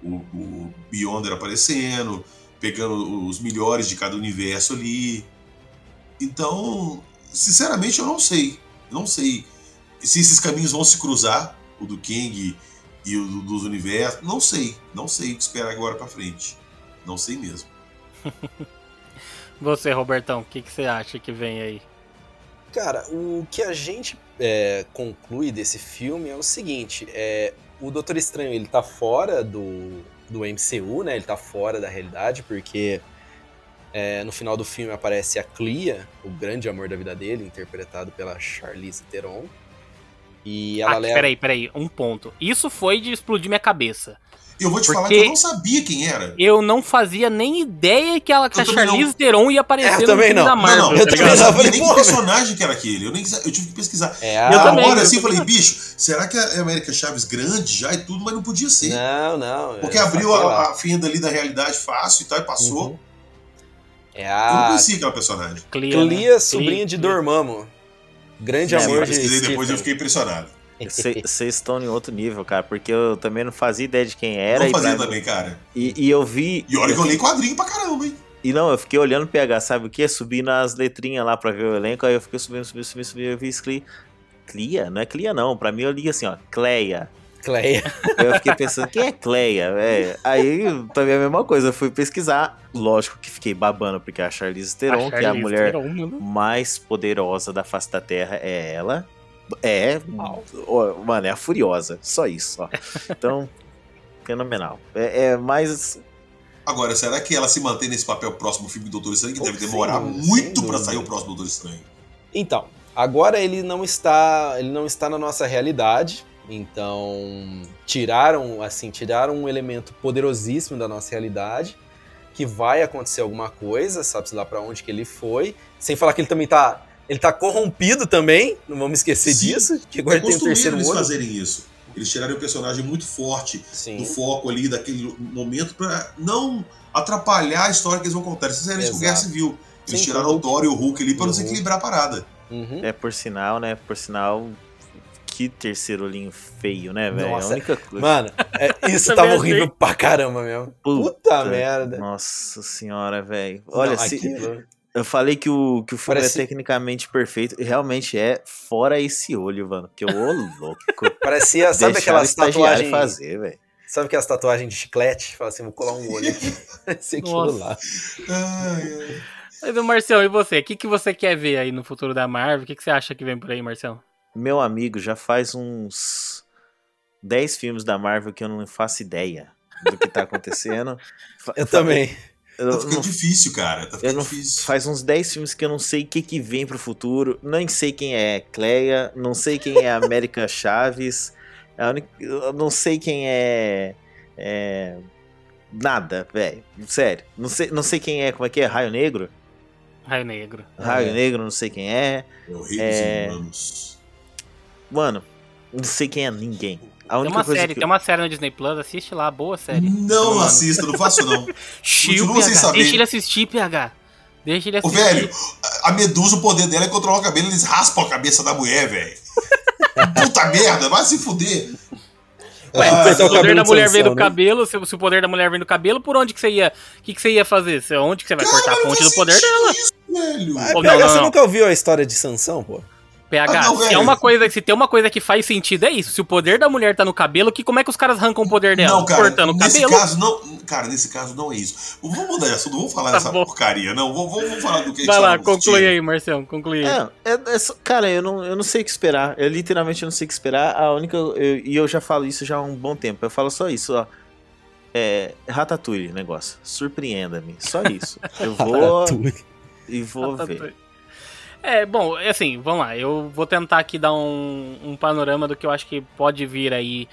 O, o Beyonder aparecendo, pegando os melhores de cada universo ali. Então, sinceramente, eu não sei. Não sei se esses caminhos vão se cruzar, o do King e o do, dos universos, não sei. Não sei o que esperar agora para frente. Não sei mesmo. Você, Robertão, o que, que você acha que vem aí? Cara, o que a gente é, conclui desse filme é o seguinte: é, o Doutor Estranho ele tá fora do, do MCU, né? Ele tá fora da realidade, porque é, no final do filme aparece a Clea, o grande amor da vida dele, interpretado pela Charlize Theron. E ela ah, leva. Peraí, peraí, um ponto. Isso foi de explodir minha cabeça. Eu vou te falar que eu não sabia quem era. Eu não fazia nem ideia que, ela, que a Charlize Theron ia aparecer é, no filme não. da Marvel. Não, não, eu tá também não sabia nem que personagem que era aquele. Eu, nem, eu tive que pesquisar. É, eu também, hora assim, eu falei, bicho, será que é a América Chaves grande já e tudo, mas não podia ser. Não, não. Porque abriu a, a fenda ali da realidade fácil e tal, e passou. Uhum. É a... Eu não conhecia aquela personagem. Clia, Clia né? sobrinha Clia. de Dormammu. Grande é, amor de depois eu fiquei impressionado. Vocês estão em outro nível, cara, porque eu também não fazia ideia de quem era. Não fazia pra... também, cara. E, e, eu vi. E olha que eu li quadrinho pra caramba, hein? E não, eu fiquei olhando o PH, sabe o que? Subindo as letrinhas lá pra ver o elenco, aí eu fiquei subindo, subindo, subindo, subindo, eu vi Clia. Clia? Não é Clia não, pra mim eu li assim, ó, Cleia. Cleia. Eu fiquei pensando, quem é Cleia? É, aí também a mesma coisa, eu fui pesquisar. Lógico que fiquei babando, porque a Charlize Theron, A que é a Charlize mulher Theron, mais poderosa da face da Terra, é ela. É, ó, mano, é a Furiosa, só isso, ó. Então, fenomenal. É, é mais Agora, será que ela se mantém nesse papel próximo filme do Doutor Estranho? Que Oh, deve demorar dúvida, muito pra sair o próximo Doutor Estranho. Então, agora ele não está, ele não está na nossa realidade. Então, tiraram, assim, tiraram um elemento poderosíssimo da nossa realidade, que vai acontecer alguma coisa, sabe-se lá pra onde que ele foi, sem falar que ele também tá, ele tá corrompido também, não vamos esquecer Sim. disso, que agora É tem o terceiro eles olho. fazerem isso. Eles tiraram um personagem muito forte Sim. do foco ali, daquele momento, pra não atrapalhar a história que eles vão contar. Eles fizeram isso com Guerra. Civil. Eles Sim, tiraram com o Thor e o Hulk ali pra E não o Hulk. desequilibrar a parada. Uhum. É, por sinal, né? Por sinal, que terceiro olhinho feio, né, velho? A Nossa, única coisa. Mano, é, isso tava achei. horrível pra caramba mesmo. Puta, merda. Nossa senhora, velho. Olha, Não, se- aquilo- eu falei que o, que o filme Parece- é tecnicamente perfeito. E realmente é, fora esse olho, mano. Que eu, ô louco. parecia, sabe Deixaram o aquelas tatuagens... fazer, velho. Sabe aquelas tatuagens de chiclete? Fala assim, vou colar um olho aqui. Parecia aquilo Nossa. lá. Ai, ai. Mas, ô, Marcião, e você? O que, que você quer ver aí no futuro da Marvel? O que, que você acha que vem por aí, Marcião? Meu amigo, já faz uns 10 filmes da Marvel que eu não faço ideia do que tá acontecendo. Eu também. Eu, Tá ficando não- difícil, cara. Tá ficando difícil. faz uns 10 filmes que eu não sei o que, que vem pro futuro. Nem sei quem é Cleia, não sei quem é América Chaves, eu não sei quem é. é, nada, velho. Sério. Não sei, não sei quem é. Como é que é? Raio Negro? Raio Negro. Raio É. Negro, não sei quem é. É o rei É. humanos. Mano, não sei quem é ninguém. A Tem única uma coisa série, que tem uma série no Disney Plus, assiste lá, boa série. Não Mano. assista, não faço não. Chiu, Continua sem PH. saber. Deixa ele assistir, PH. Deixa ele Ô, assistir. velho, a Medusa, o poder dela é controlar o cabelo, eles raspam a cabeça da mulher, velho. Puta merda, vai se fuder. Ué, Ah, se cortar o o poder cabelo da mulher vem do né? cabelo, se, se o poder da mulher vem do cabelo, por onde que você ia. O que, que você ia fazer? Onde que você vai cortar a Cara, fonte do poder dela? Isso, velho. Ô, não, não, você não. nunca ouviu a história de Sansão, pô? PH, Ah, não, se, é uma coisa, se tem uma coisa que faz sentido, é isso. Se o poder da mulher tá no cabelo, que, como é que os caras arrancam o poder dela? Não, cara, Cortando o nesse cabelo. caso não, cara, nesse caso não é isso. Vamos mudar de assunto, vamos falar Tá dessa bom. porcaria, não, vamos, vamos vamos falar do que a gente Vai lá, conclui aí, Marcelo, conclui aí. É, é- é cara, eu não, eu não sei o que esperar. Eu literalmente não sei o que esperar. A única. eu- e eu, já falo isso já há um bom tempo. Eu falo só isso, ó. É. Ratatouille, negócio. Surpreenda-me. Só isso. Eu vou e vou ver. É, bom, é assim, vamos lá. Eu vou tentar aqui dar um, um panorama do que eu acho que pode vir aí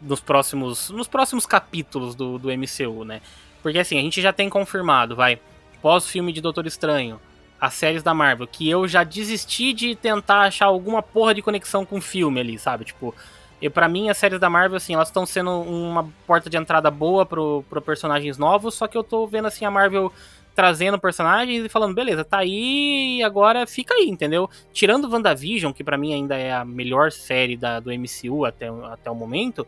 nos próximos, nos próximos capítulos do, do MCU, né? Porque assim, a gente já tem confirmado, vai, pós-filme de Doutor Estranho, as séries da Marvel, que eu já desisti de tentar achar alguma porra de conexão com o filme ali, sabe? Tipo, e para mim as séries da Marvel, assim, elas estão sendo uma porta de entrada boa pro, pro personagens novos, só que eu tô vendo assim a Marvel trazendo personagens e falando, beleza, tá aí, agora fica aí, entendeu? Tirando WandaVision, que pra mim ainda é a melhor série da, do MCU até, até o momento,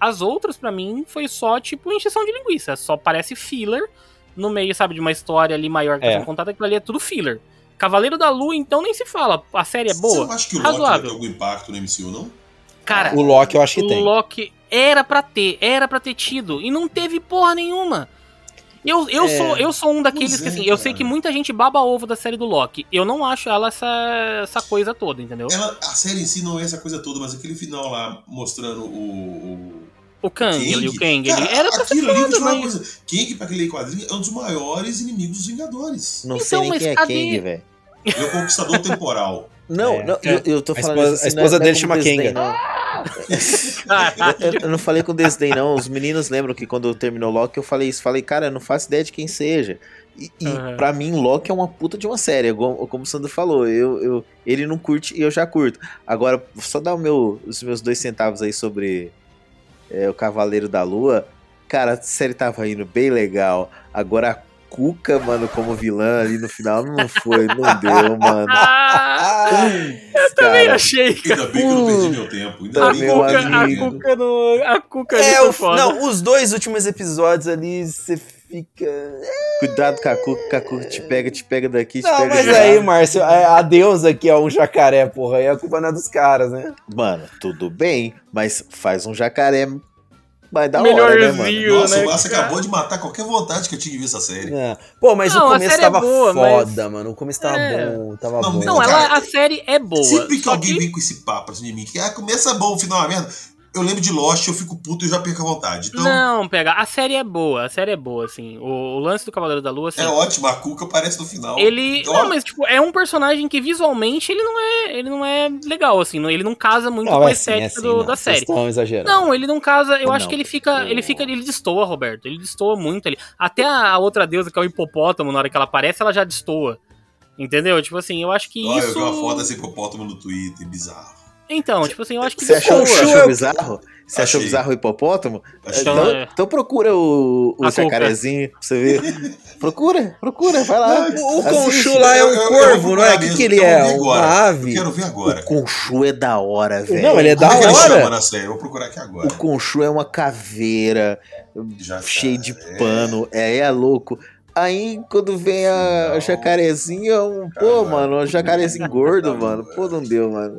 as outras pra mim foi só tipo encheção de linguiça, só parece filler no meio, sabe, de uma história ali maior que É. tá sendo contada, aquilo ali é tudo filler. Cavaleiro da Lua, então nem se fala, a série é Você boa. não acha que o Loki vai ter razoável. algum impacto no MCU, não? Cara, O Loki eu acho que o tem. Loki era pra ter, era pra ter tido, e não teve porra nenhuma. Eu, eu, É, sou, eu sou um daqueles pois que, é, assim, eu sei que muita gente baba ovo da série do Loki. Eu não acho ela essa, essa coisa toda, entendeu? Ela, a série em si não é essa coisa toda, mas aquele final lá mostrando o. O Kang, Kang, ali, o Kang, cara, ele era pra ser foda, mas... coisa. Kang, pra aquele quadrinho, é um dos maiores inimigos dos Vingadores. Não Então, sei nem quem é cadê? Kang, velho. Ele é o conquistador temporal. Não, É. não, eu, eu tô A falando esposa- isso a assim, esposa não é- não é dele com chama Kenga. não. Eu, eu não falei com desdém, não. Os meninos lembram que quando terminou Loki, eu falei isso. Falei, cara, eu não faço ideia de quem seja. E, e Aham. pra mim, Loki é uma puta de uma série. Como, como o Sandro falou, eu, eu, ele não curte e eu já curto. Agora, só dar o meu, os meus dois centavos aí sobre é, o Cavaleiro da Lua. Cara, a série tava indo bem legal. Agora a Cuca, mano, como vilã ali no final, não foi, não deu, mano. Eu também Cara, achei. Ainda bem que eu não perdi meu tempo. Ainda A bem meu não Cuca, a. Cuca, no, a Cuca ali É, o, foda. não, os dois últimos episódios ali, você fica. Cuidado, Cacu, Cacu te pega, te pega daqui, te Não, pega mas de lá. aí, Márcio, é a deusa que é um jacaré, porra. Aí a culpa não é dos caras, né? Mano, tudo bem, mas faz um jacaré mais da hora, né, mano? Melhorzinho. Nossa, né, o acabou de matar qualquer vontade que eu tinha de ver essa série. É. Pô, mas Não, o começo é tava boa, foda, mas- mano. O começo tava É. bom, tava Não, bom. Não, Cara, ela, a série é boa. Sempre que alguém que- vem com esse papo assim de mim, que ah, começa bom, o final é merda, eu lembro de Lost, eu fico puto e já perco a vontade. Então, Não, pega. A série é boa, a série é boa, assim. O, o lance do Cavaleiro da Lua, assim. é ótimo, a Cuca aparece no final. Ele. Ó, Não, mas tipo, é um personagem que visualmente ele não é. Ele não é legal, assim. não- Ele não casa muito Não, com a é assim, estética é assim, do- não, da vocês série. estão exagerando. Não, ele não casa. Eu acho Não. que ele fica. Ele fica. Ele destoa, Roberto. Ele destoa muito ali. Até a outra deusa, que é o hipopótamo, na hora que ela aparece, ela já destoa. Entendeu? Tipo assim, eu acho que eu isso. vi uma foto desse hipopótamo no Twitter, bizarro. Então, tipo assim, eu acho que Você achou, achou é- bizarro? Você achou bizarro o hipopótamo? Então, é. então procura o, o jacarezinho pra você ver. procura, procura, vai lá. O, o. Conchu lá é Eu- um eu- eu corvo, vou não é? O que, que ele eu é? Uma agora. ave? Eu quero ver agora. O Conchu é da hora, velho. Não, ele é da Como é que ele chama hora. na série? Eu vou procurar aqui agora. O Conchu é uma caveira Já cheio tá, de é. pano. É, é louco. Aí, quando vem a Não. é um. Pô, mano, um jacarezinho gordo, mano. Pô, não deu, mano.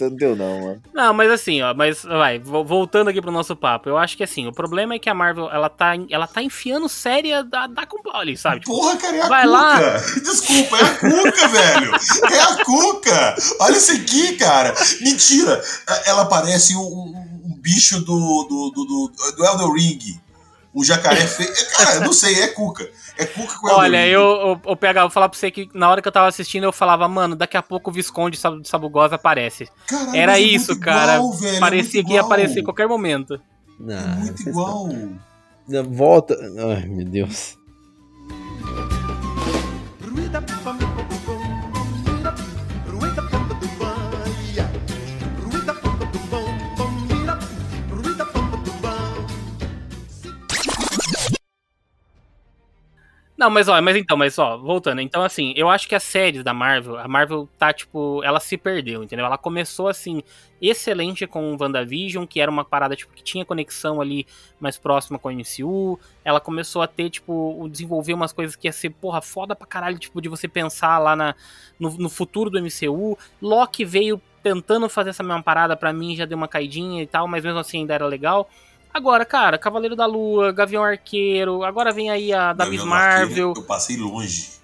Não deu, não, mano. Não, mas assim, ó, mas vai, vo- voltando aqui pro nosso papo, eu acho que assim, o problema é que a Marvel, ela tá, ela tá enfiando séria da, da ali, sabe? Tipo, Porra, cara, é a Vai Cuca. lá. Desculpa, é a Cuca, velho. É a Cuca. Olha isso aqui, cara. Mentira. Ela parece um, um- um bicho do, do, do, do, do Elden Ring. Um jacaré feio. Cara, eu não sei, é Cuca. É Cuca com olha, eu, eu, eu pegava, vou falar pra você que na hora que eu tava assistindo, eu falava, mano, daqui a pouco o Visconde Sab- Sabugosa aparece. Caralho, Era é isso, muito cara. igual, velho, é Parecia muito que ia igual. aparecer a qualquer momento. Não, É muito igual. estão- Volta. Ai, meu Deus. Não, mas ó, mas então, mas ó, voltando. Então, assim, eu acho que as séries da Marvel, a Marvel tá, tipo, ela se perdeu, entendeu? Ela começou, assim, excelente com o WandaVision, que era uma parada, tipo, que tinha conexão ali mais próxima com a MCU. Ela começou a ter, tipo, desenvolver umas coisas que ia ser, porra, foda pra caralho, tipo, de você pensar lá na, no, no futuro do MCU. Loki veio tentando fazer essa mesma parada, pra mim já deu uma caidinha e tal, mas mesmo assim ainda era legal. Agora, cara, Cavaleiro da Lua, Gavião Arqueiro, agora vem aí a da Miss Marvel. Eu passei longe.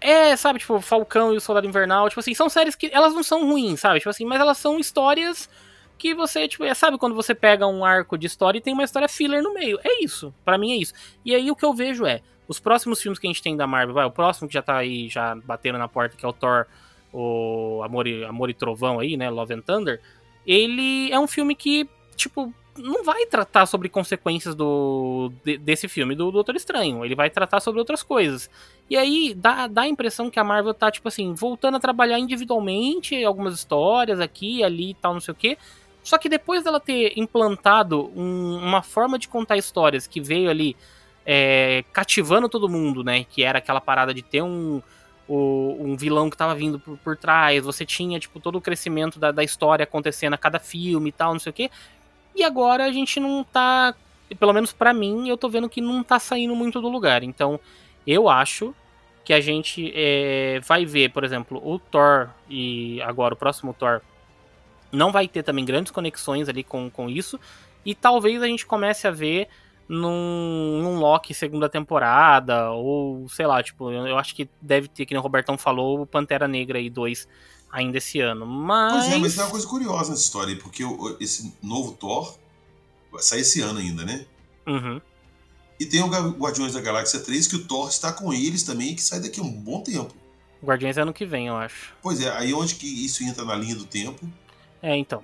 É, sabe, tipo, Falcão e o Soldado Invernal, tipo assim, são séries que elas não são ruins, sabe? Tipo assim, mas elas são histórias que você, tipo, é, sabe quando você pega um arco de história e tem uma história filler no meio. É isso, pra mim é isso. E aí o que eu vejo é, os próximos filmes que a gente tem da Marvel, vai, o próximo que já tá aí, já batendo na porta, que é o Thor, o Amor e, Amor e Trovão aí, né, Love and Thunder, ele é um filme que, tipo, não vai tratar sobre consequências do de- desse filme do Doutor Estranho. Ele vai tratar sobre outras coisas. E aí dá, dá a impressão que a Marvel tá, tipo assim, voltando a trabalhar individualmente algumas histórias aqui, ali e tal, não sei o quê. Só que depois dela ter implantado um- uma forma de contar histórias que veio ali é, cativando todo mundo, né? Que era aquela parada de ter um, o- um vilão que tava vindo por, por trás. Você tinha, tipo, todo o crescimento da, da história acontecendo a cada filme e tal, não sei o quê. E agora a gente não tá. Pelo menos pra mim, eu tô vendo que não tá saindo muito do lugar. Então, eu acho que a gente é, vai ver, por exemplo, o Thor e agora o próximo Thor não vai ter também grandes conexões ali com, com isso. E talvez a gente comece a ver num, num Loki segunda temporada, ou sei lá, tipo, eu, eu acho que deve ter, que o Robertão falou, o Pantera Negra aí 2 ainda esse ano. Mas. Pois é, mas tem uma coisa curiosa nessa história aí, porque esse novo Thor vai sair esse ano ainda, né? Uhum. E tem o Guardiões da Galáxia 3, que o Thor está com eles também, que sai daqui a um bom tempo. Guardiões é ano que vem, eu acho. Pois é, aí onde que isso entra na linha do tempo? É, então.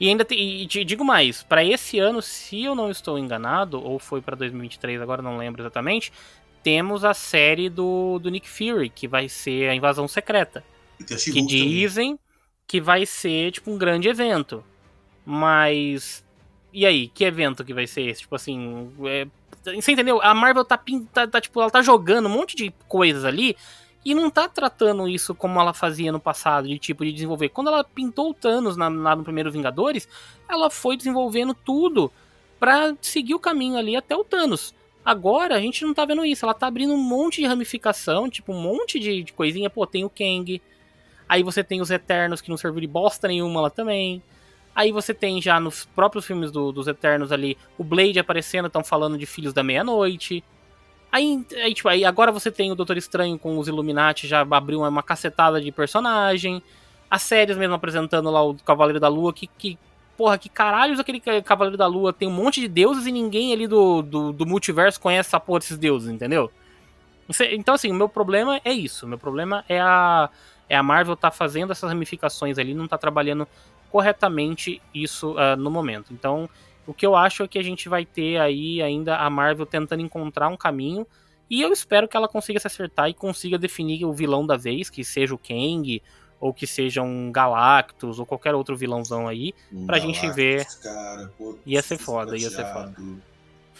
E ainda tem, e te digo mais, pra esse ano, se eu não estou enganado, ou foi pra 2023, agora não lembro exatamente, temos a série do, do Nick Fury, que vai ser a Invasão Secreta. E Que também. dizem que vai ser, tipo, um grande evento. Mas. E aí, que evento que vai ser esse? Tipo assim. é- Você entendeu? A Marvel tá, tá, tá, tipo, ela tá jogando um monte de coisas ali e não tá tratando isso como ela fazia no passado, de tipo, de desenvolver. Quando ela pintou o Thanos na- lá no primeiro Vingadores, ela foi desenvolvendo tudo pra seguir o caminho ali até o Thanos. Agora a gente não tá vendo isso. Ela tá abrindo um monte de ramificação, tipo, um monte de, de coisinha. Pô, tem o Kang. Aí você tem os Eternos que não serviram de bosta nenhuma lá também. Aí você tem já nos próprios filmes do, dos Eternos ali o Blade aparecendo, estão falando de Filhos da Meia-Noite. Aí, aí, tipo, aí agora você tem o Doutor Estranho com os Illuminati, já abriu uma, uma cacetada de personagem. As séries mesmo apresentando lá o Cavaleiro da Lua, que, que porra, que caralhos aquele Cavaleiro da Lua tem um monte de deuses e ninguém ali do, do, do multiverso conhece essa porra desses deuses, entendeu? Então, assim, o meu problema é isso. O meu problema é a, é a Marvel tá fazendo essas ramificações ali, não tá trabalhando corretamente isso uh, no momento. Então, o que eu acho é que a gente vai ter aí ainda a Marvel tentando encontrar um caminho. E eu espero que ela consiga se acertar e consiga definir o vilão da vez, que seja o Kang ou que seja um Galactus, ou qualquer outro vilãozão aí, um pra Galactus, gente ver. Cara, pô, ia ser foda, ia ser foda.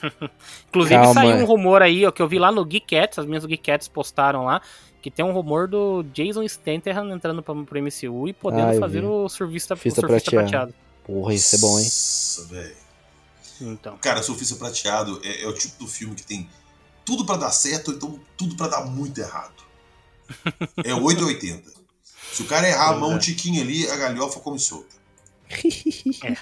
Inclusive Calma. saiu um rumor aí, ó, que eu vi lá no Geekettes, as minhas Geekettes postaram lá, que tem um rumor do Jason Statham entrando pro, pro MCU e podendo Ai, fazer o surfista, o surfista prateado. prateado. Porra, isso é bom, hein? Nossa, velho. Então. Cara, Surfista Prateado é, é, o tipo do filme que tem tudo para dar certo, então tudo para dar muito errado. É 880. Se o cara errar a mão um tiquinho ali, a galhofa come solta.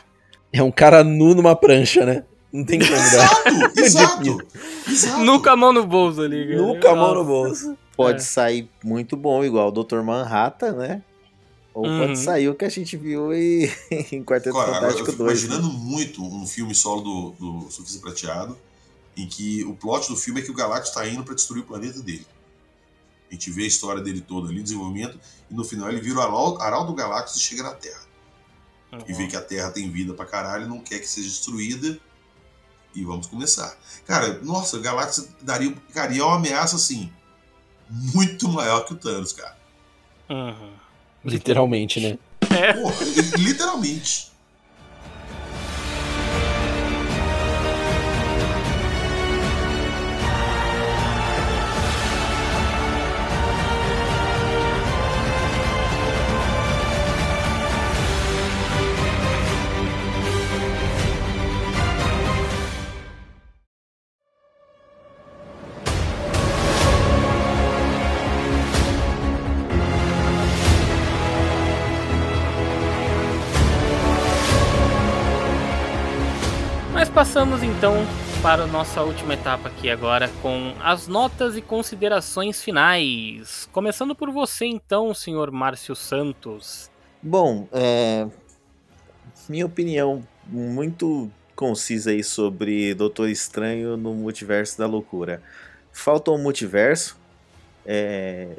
É. é um cara nu numa prancha, né? Não tem como dar. Exato, exato, exato. Nunca a mão no bolso ali. Cara. Nunca a mão no bolso. Pode é. sair muito bom, igual o Dr. Manhattan, né? Ou uhum. pode sair o que a gente viu em, em Quarteto Agora, Fantástico eu 2. imaginando né? muito um filme solo do, do Surfista Prateado, em que o plot do filme é que o Galactus está indo para destruir o planeta dele. A gente vê a história dele toda ali, desenvolvimento, e no final ele vira o Arauto Galácticos e chega na Terra. Uhum. E vê que a Terra tem vida pra caralho, não quer que seja destruída. E vamos começar. Cara, nossa, o Galactus daria, daria uma ameaça assim, muito maior que o Thanos, cara. Uhum. Literalmente, né? É. Porra, literalmente. Passamos então para a nossa última etapa aqui agora com as notas e considerações finais. Começando por você então, senhor Márcio Santos. Bom, é... minha opinião muito concisa aí sobre Doutor Estranho no Multiverso da Loucura. Falta um multiverso. É...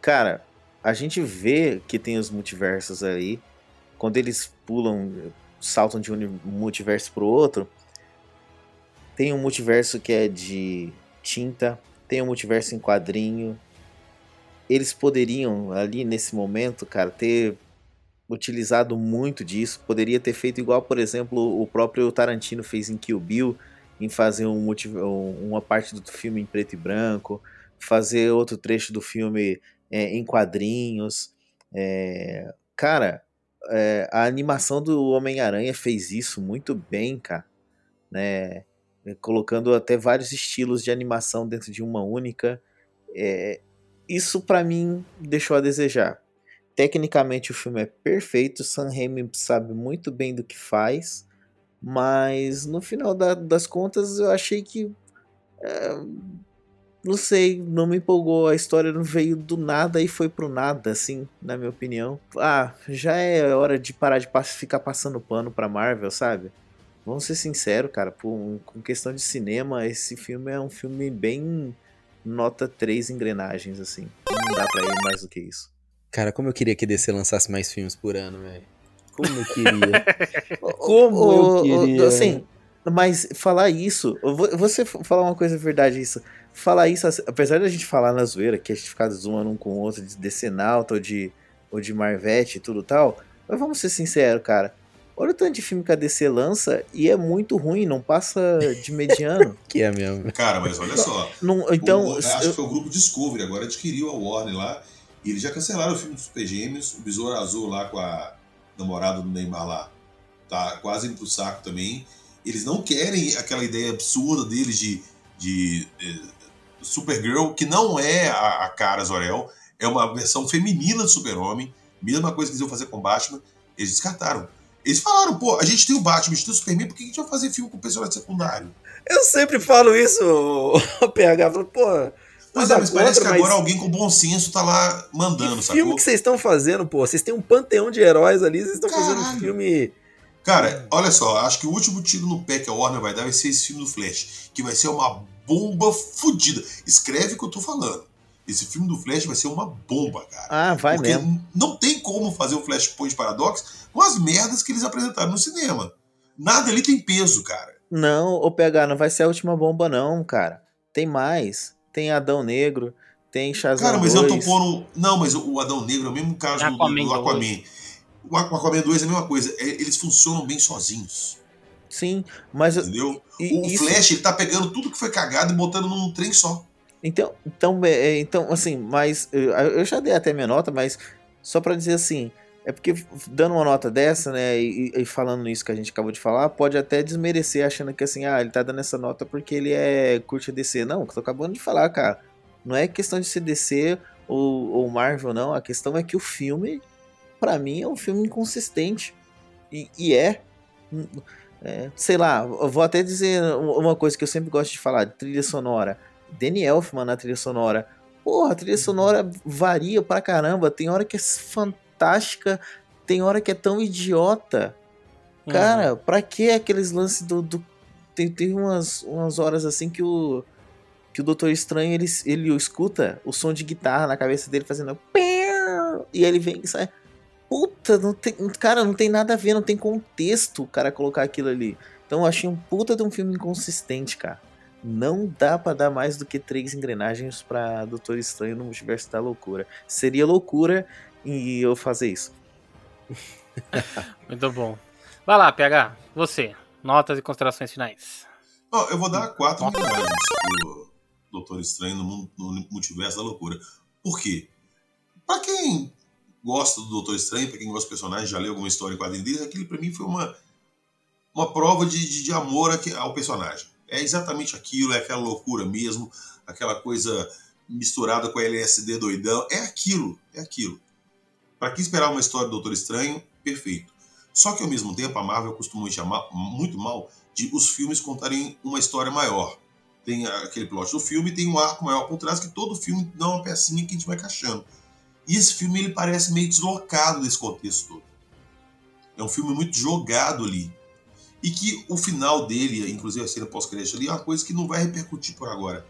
Cara, a gente vê que tem os multiversos aí. Quando eles pulam, saltam de um multiverso para o outro, tem um multiverso que é de tinta, tem um multiverso em quadrinho. Eles poderiam, ali nesse momento, cara, ter utilizado muito disso. Poderia ter feito igual, por exemplo, o próprio Tarantino fez em Kill Bill, em fazer um uma parte do filme em preto e branco, fazer outro trecho do filme é, em quadrinhos. É, cara, é, a animação do Homem-Aranha fez isso muito bem, cara. Né? É, colocando até vários estilos de animação dentro de uma única. É, isso para mim deixou a desejar. Tecnicamente o filme é perfeito, Sam Raimi sabe muito bem do que faz, mas no final da, das contas eu achei que é, não sei, não me empolgou, a história não veio do nada e foi pro nada, assim, na minha opinião. Ah, já é hora de parar de ficar passando pano pra Marvel, sabe? Vamos ser sinceros, cara, por, com questão de cinema, esse filme é um filme bem nota 3 engrenagens, assim. Não dá pra ir mais do que isso. Cara, como eu queria que DC lançasse mais filmes por ano, velho. Como eu queria. como o, eu queria. Assim, mas falar isso, você falar uma coisa verdade isso. Falar isso, apesar da gente falar na zoeira, que a gente ficar zoando um com o outro de Decenalta ou de, ou de Marvete e tudo tal, mas vamos ser sinceros, cara. Olha o tanto de filme que a DC lança e é muito ruim, não passa de mediano. que é mesmo. Cara, mas olha só. Não, então, o, acho eu... que foi o grupo Discovery, agora adquiriu a Warner lá. E eles já cancelaram o filme dos Super Gêmeos, o Besouro Azul lá com a namorada do Neymar lá. Tá quase indo pro saco também. Eles não querem aquela ideia absurda deles de de eh, Supergirl, que não é a, a cara Zor-El, é uma versão feminina do Super-Homem, mesma coisa que eles iam fazer com Batman, eles descartaram. Eles falaram, pô, a gente tem o Batman, a gente tem o Superman, por que a gente vai fazer filme com personagem secundário? Eu sempre falo isso, o PH, falo, pô. Mas, é, mas parece que agora alguém com bom senso tá lá mandando, que filme que vocês estão fazendo, pô? Vocês têm um panteão de heróis ali, vocês estão fazendo um filme. Cara, olha só, acho que o último tiro no pé que a Warner vai dar vai ser esse filme do Flash, que vai ser uma bomba fodida. Escreve o que eu tô falando. Esse filme do Flash vai ser uma bomba, cara. Ah, vai Porque mesmo. Não tem como fazer o Flashpoint Paradox com as merdas que eles apresentaram no cinema. Nada ali tem peso, cara. Não, o PH, não vai ser a última bomba, não, cara. Tem mais. Tem Adão Negro, tem Shazam Cara, mas 2. eu tô pondo... Não, mas o Adão Negro é o mesmo caso Aquaman do, do Aquaman. O Aquaman 2 é a mesma coisa. É, eles funcionam bem sozinhos. Sim, mas... Entendeu? E, o isso... Flash, ele tá pegando tudo que foi cagado e botando num trem só. Então, então, é, é, então assim, mas... Eu já dei até minha nota, mas só para dizer assim... É porque dando uma nota dessa, né, e, e, falando isso que a gente acabou de falar, pode até desmerecer achando que assim, ah, ele tá dando essa nota porque ele é curte DC. Não, que eu tô acabando de falar, cara. Não é questão de ser DC ou, ou Marvel, não. A questão é que o filme, para mim, é um filme inconsistente. E, e é, é. Sei lá, eu vou até dizer uma coisa que eu sempre gosto de falar: trilha sonora. Danny Elfman na trilha sonora. Porra, a trilha sonora varia pra caramba. Tem hora que é fantástica tem hora que é tão idiota. Uhum. Cara, pra que aqueles lances do. do... Tem, tem umas, umas horas assim que o. Que o Doutor Estranho ele, ele escuta o som de guitarra na cabeça dele fazendo. E ele vem e sai. Puta, não tem, cara, não tem nada a ver, não tem contexto o cara colocar aquilo ali. Então eu achei um puta de um filme inconsistente, cara. Não dá para dar mais do que três engrenagens para Doutor Estranho no Multiverso da Loucura. Seria loucura e eu fazer isso. Muito bom. Vai lá, PH, você. Notas e considerações finais. Oh, eu vou dar quatro unidades pro Doutor Estranho no, no Multiverso da Loucura. Por quê? Pra quem gosta do Doutor Estranho, pra quem gosta do personagem, já leu alguma história em quadrinhos dele, aquele pra mim foi uma, uma prova de, de, de amor ao personagem. É exatamente aquilo, é aquela loucura mesmo, aquela coisa misturada com LSD doidão. É aquilo, é aquilo. Para quem esperar uma história do Doutor Estranho, perfeito. Só que ao mesmo tempo a Marvel costuma chamar muito mal de os filmes contarem uma história maior. Tem aquele plot do filme, tem um arco maior por trás que todo filme dá uma pecinha que a gente vai encaixando. E esse filme ele parece meio deslocado desse contexto todo. É um filme muito jogado ali. E que o final dele, inclusive a cena pós-crédito ali, é uma coisa que não vai repercutir por agora.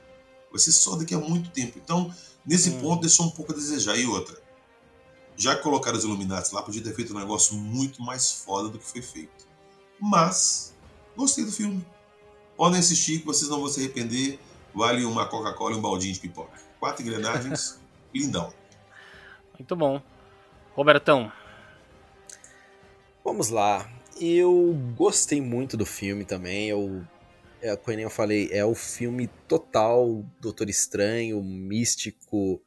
Vai ser só daqui a muito tempo. Então, nesse hum. ponto, deixou um pouco a desejar. E outra, já que colocaram os Illuminati lá, podia ter feito um negócio muito mais foda do que foi feito. Mas, gostei do filme. Podem assistir que vocês não vão se arrepender. Vale uma Coca-Cola e um baldinho de pipoca. Quatro engrenagens, lindão. Muito bom. Robertão. Vamos lá. Eu gostei muito do filme também. Eu, é, como eu falei, é o filme total Doutor Estranho, místico,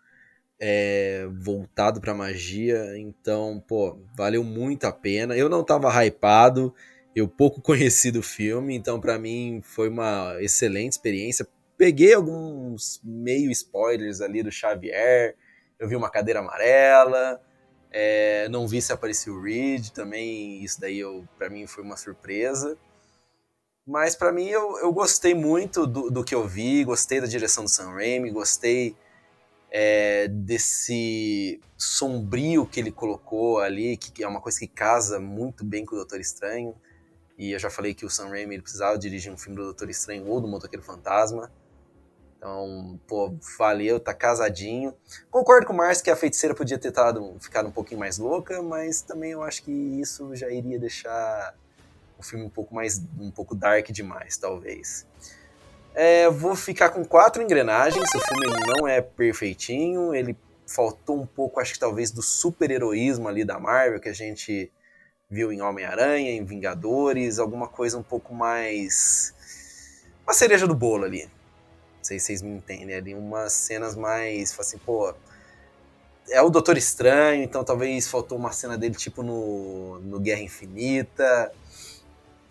é, voltado pra magia, então, pô, valeu muito a pena. Eu não tava hypado, eu pouco conheci do filme, então para mim foi uma excelente experiência. Peguei alguns meio spoilers ali do Xavier, eu vi uma cadeira amarela, é, não vi se apareceu o Reed, também isso daí para mim foi uma surpresa. Mas para mim eu, eu gostei muito do, do que eu vi, gostei da direção do Sam Raimi, gostei é, desse sombrio que ele colocou ali, que é uma coisa que casa muito bem com o Doutor Estranho. E eu já falei que o Sam Raimi precisava dirigir um filme do Doutor Estranho ou do Motoqueiro Fantasma. Então, pô, valeu, tá casadinho. Concordo com o Márcio que a feiticeira podia ter tado, ficado um pouquinho mais louca, mas também eu acho que isso já iria deixar o filme um pouco mais, um pouco dark demais, talvez. É, vou ficar com quatro engrenagens. O filme não é perfeitinho, ele faltou um pouco, acho que talvez, do super-heroísmo ali da Marvel que a gente viu em Homem-Aranha, em Vingadores, alguma coisa um pouco mais. Uma cereja do bolo ali. Sei se vocês me entendem ali. Umas cenas mais. Assim, pô. É o Doutor Estranho, então talvez faltou uma cena dele tipo no, no Guerra Infinita.